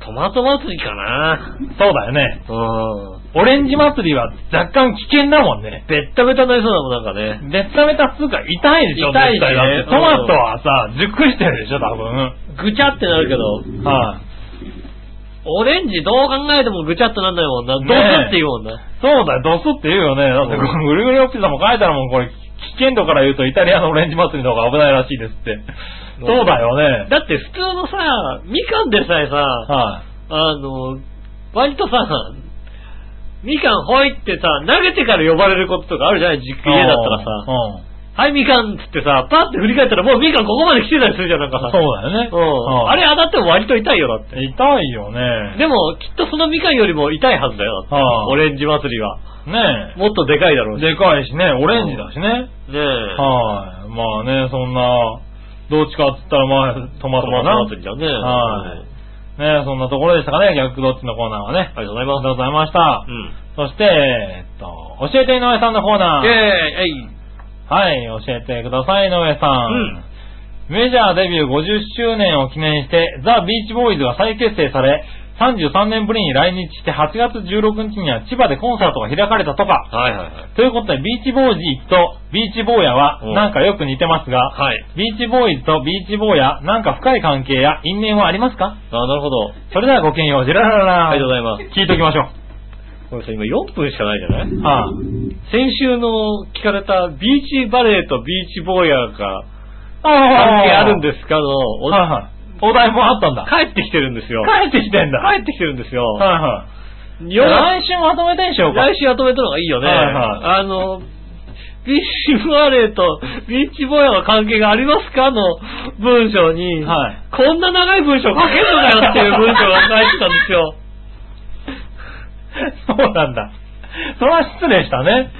トマト祭りかなそうだよね。うん。オレンジ祭りは若干危険だもんね。ベッタベタになりそうだもん、なんかね。ベッタベタっつうか痛いでしょ、痛いしねトマトはさ、熟してるでしょ、多分。ぐちゃってなるけど、はい、オレンジどう考えてもぐちゃっとなんないもんな。どうすねえって言うもんな。そうだよ、ドスって言うよね。だって、うんこのぐるぐるおっぴさんも書いてあるもん、これ、危険度から言うとイタリアのオレンジ祭りの方が危ないらしいですって。そうだよね。だって普通のさ、みかんでさえさ、はい、あの、割とさ、みかんほいってさ、投げてから呼ばれることとかあるじゃない？実家家だったらさ。うん。はい、みかんっつってさ、パッて振り返ったらもうみかんここまで来てたりするじゃん、なんかさ。そうだよね。うん。あれ当たっても割と痛いよ、だって。痛いよね。でも、きっとそのみかんよりも痛いはずだよ、だって。はあオレンジ祭りは。ねもっとでかいだろうえ。し。ねでかいしね、オレンジだしね。え。はい。まあね、そんな、どっちかっつったらまあ、トマトかな。祭りだね。はいうんねそんなところでしたかね、逆どっちのコーナーはね。ありがとうございます。ありがとうございましたう。ん。そして、えっと、教えて井上さんのコーナー。イェーイはい、教えてください、井上さん。うんメジャーデビュー50周年を記念して、ザ・ビーチボーイズが再結成され、33年ぶりに来日して8月16日には千葉でコンサートが開かれたとか。はいはいはい。ということで、ビーチボーイズとビーチ坊やはうんなんかよく似てますが、はい。ビーチボーイズとビーチ坊や、なんか深い関係や因縁はありますか？あ、なるほど。それではごきげんよう、ジェララララありがとうございます。聞いときましょう。これさ、今4分しかないじゃない？はあ、先週の聞かれたビーチバレーとビーチボーヤーが関関係あるんですか？の、おはいはい。お題もあったんだ。帰ってきてるんですよ。帰ってきてんだ。帰ってきてるんですよ。はいはい。よ来週まとめてんしようか。来週まとめたのがいいよね。はいはいあの、ビーチバレーとビーチボーヤーの関係がありますか？の文章に、はいこんな長い文章書けるのかよっていう文章が書いてたんですよ。そうなんだ。それは失礼したね。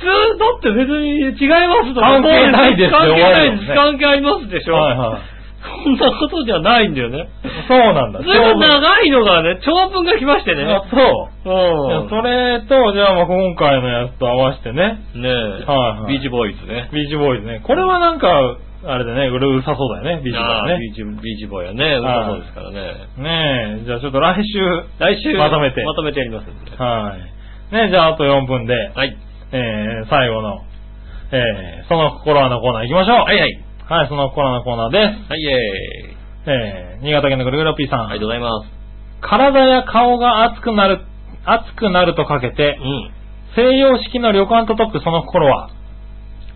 普通、だって別に違いますとか関係ないですよ関係ないです。関係ありますでしょ。はいはい。そんなことじゃないんだよね。そうなんだ。ずいぶん長いのがね、長文が来ましてね。あそう。うん。それと、じゃあまあ今回のやつと合わせてね。ねえ、はいはいビーチボーイズね。ビーチボーイズね。これはなんか、あれでね、俺うさそうだよね、ビーチボーイズね。ビーチ、ビーチボーイはね、うまそうですからね。ねえ、じゃあちょっと来週、来週、まとめてまとめてやりますんで。はい。ねえ、じゃああと4分で、はい。えー、最後の、えー、その心はのコーナー行きましょう。はいはい。はい、その心はのコーナーです。はい、イェーイ。えー、新潟県のぐるぐるピーさん。ありがとうございます。体や顔が熱くなる、熱くなるとかけてう、ん。西洋式の旅館と解くその心は、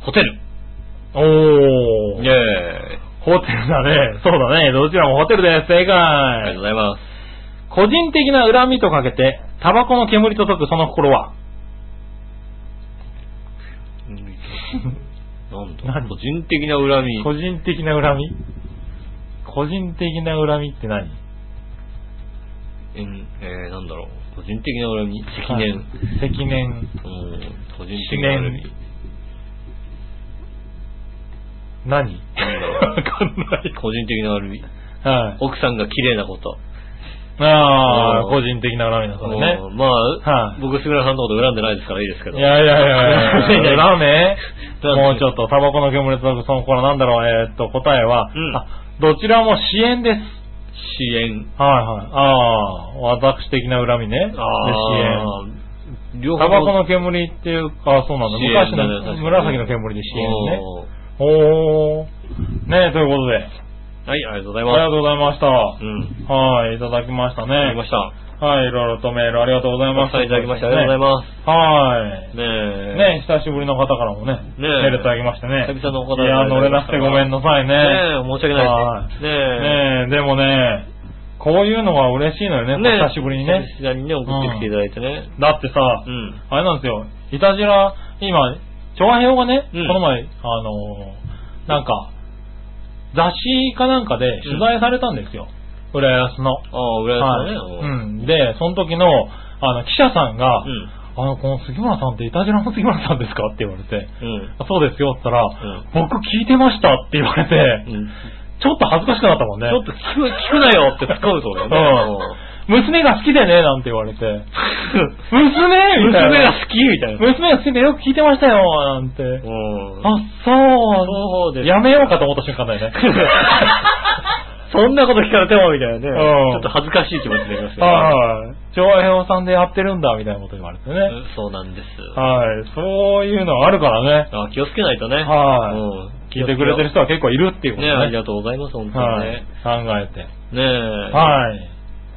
ホテル。おー。イェーイ。ホテルだね。そうだね。どちらもホテルです。正ありがとうご解。ざいます。個人的な恨みとかけて、タバコの煙と解くその心は、なんだ？何？個人的な恨み。個人的な恨み？個人的な恨みって何？えんえー、なんだろう。個人的な恨み？積年。積年。うん。個人的な恨み。何？わかんない。個人的な恨み。はい。奥さんが綺麗なこと。ああ、うん個人的な恨みだ、それね。うんまあ、はい僕、杉村さんのこと恨んでないですからいいですけど。いやいやいやいや、ラーメンなんで？もうちょっと、タバコの煙とその頃なんだろう、えーっと、答えは、うんあ、どちらも支援です。支援。はいはい。ああ、私的な恨みね。で支援。ああ。両タバコの煙っていうか、そうなんだ。支援昔だね確かにの紫の煙で支援ね。おーおー。ねということで、はい、ありがとうございありがまとうございました。す。うん。はい、いただきましたね。ありました。はい、いろいろとメールありがとうございます。たいただきました。ありがとうございます。す。はい。ねえ。ね久しぶりの方からもね、ねメールいただきましてね。久々の方いや、乗れなくてごめんなさいね。ねえ、申し訳ないですね。ねねえ、でもね、こういうのが嬉しいのよね、ね久しぶりにね。久々にね、送ってきていただいてね。だってさ、うん。あれなんですよ、いたじら、今、長編がね、うんこの前、あのーなんか、雑誌かなんかで取材されたんですよ。浦安の。ああ、浦はい安のね。うん。で、その時の、あの、記者さんが、うん。あの、この杉村さんっていたじらの杉村さんですかって言われて、うん。あそうですよって言ったら、ん僕聞いてましたって言われて、うん。ちょっと恥ずかしくなったもんね。ちょっと聞く、聞くなよって突っ込むそうだよね。娘が好きでね、なんて言われて、娘うんみたいな。娘が好きみたいな。娘が好きでよく聞いてましたよ、なんて。うん。あ、そう。そうですやめようかと思った瞬間だよね。そんなこと聞かれてもみたいなね。うんちょっと恥ずかしい気持ちになります。はい。長和平和さんでやってるんだ、みたいなこと言われてね。うんそうなんです。はい。そういうのあるからね。あ気をつけないとね。はいうん聞いてくれてる人は結構いるっていうことね、ね。ありがとうございます、本当にはいね。。考えて。ねえ。はい。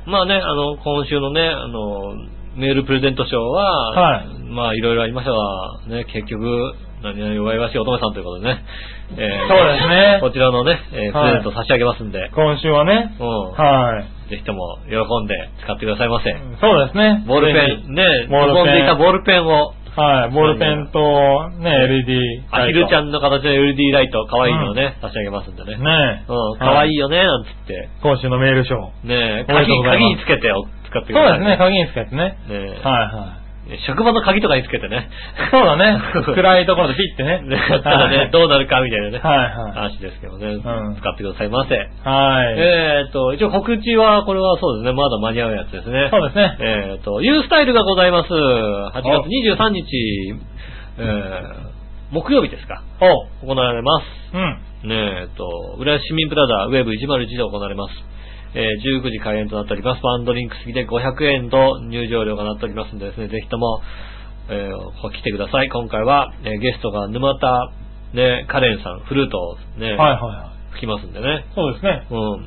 まあね、あの、今週のね、あの、メールプレゼント賞は、はいまあいろいろありましたが、ね、結局、何々弱々しい乙女さんということでね。えーそうですねこちらのね、えープはいレゼント差し上げますんで、今週はね。うん。はい。ぜひとも喜んで使ってくださいませ。そうですね。ボールペン、ね、ボールペンでいたボールペンを、はい。ボールペンと、ね、LED。アヒルちゃん。んの形の LED ライト、可愛いのをね、差し上げますんでね。ねうん、可愛いよね、なんつって。今週のメール賞。ねおめでとう鍵、につけて使ってください。そうですね、鍵につけてね。ねはいはい。職場の鍵とかにつけてね。そうだね。暗いところでピッてね。ね、ただね、どうなるかみたいなね。はいはい。話ですけどね。ん使ってくださいませ。はい。えっと、一応告知は、これはそうですね、まだ間に合うやつですね。そうですね。えっと、ユースタイルがございます。8月23日、えー木曜日ですか。お行われます。うん。ねえ、えっと、浦安市民プラザウェブ101で行われます。えー19時開演となっております。ワンドリンク付きで500円と入場料がなっておりますんでですね、ぜひとも、えー来てください。今回は、えーゲストが沼田、ね、カレンさん、フルートをね、はいはいはい。吹きますんでね。そうですね。うん。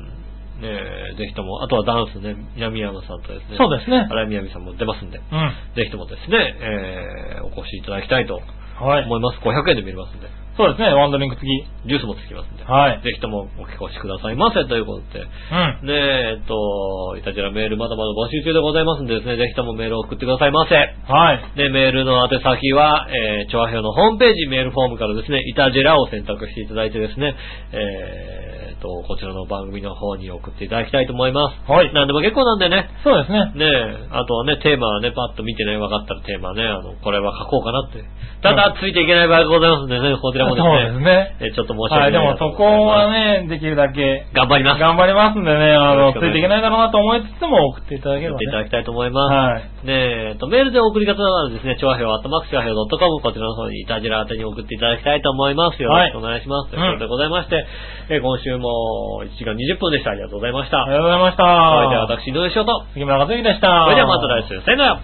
ねえぜひとも、あとはダンスね、南山さんとですね、そうですね。荒井みやみさんも出ますんで、うん。ぜひともですね、えーお越しいただきたいとはい。思います。500円で見れますんで、そうですね、ワンドリンク付き。ジュースもつきますんで、はい。ぜひともお越しくださいませということで、うん。ねえ、えっと、いたじらメールまだまだ募集中でございますんでですね、ぜひともメールを送ってくださいませ。はい。で、メールの宛先は、えー、調和表のホームページ、メールフォームからですね、いたじらを選択していただいてですね、えーと、こちらの番組の方に送っていただきたいと思います。はいなんでも結構なんでね、そうですね。ねえ、あとはね、テーマはね、パッと見てね、分かったらテーマね、あの、これは書こうかなって。ただ、ついていけない場合がございますんでね、こちらもですそうね。ですね。えーちょっと申しはい、で訳ないなともそこはね、できるだけ頑張ります。頑張りますんでね、あの、ついていけないだろうなと思いつつも送っていただければね。送っていただきたいと思います。はい。ねえ、えっと、メールで送り方はですね、調和表、アットマーク調和表 .com、こちらの方にいたじら宛てに送っていただきたいと思います。よろしくお願いします。ということでございまして、えー今週も1時間20分でした。ありがとうございました。ありがとうございました。それでは私、井上翔と、杉村和之でした。それではまた来週、さよなら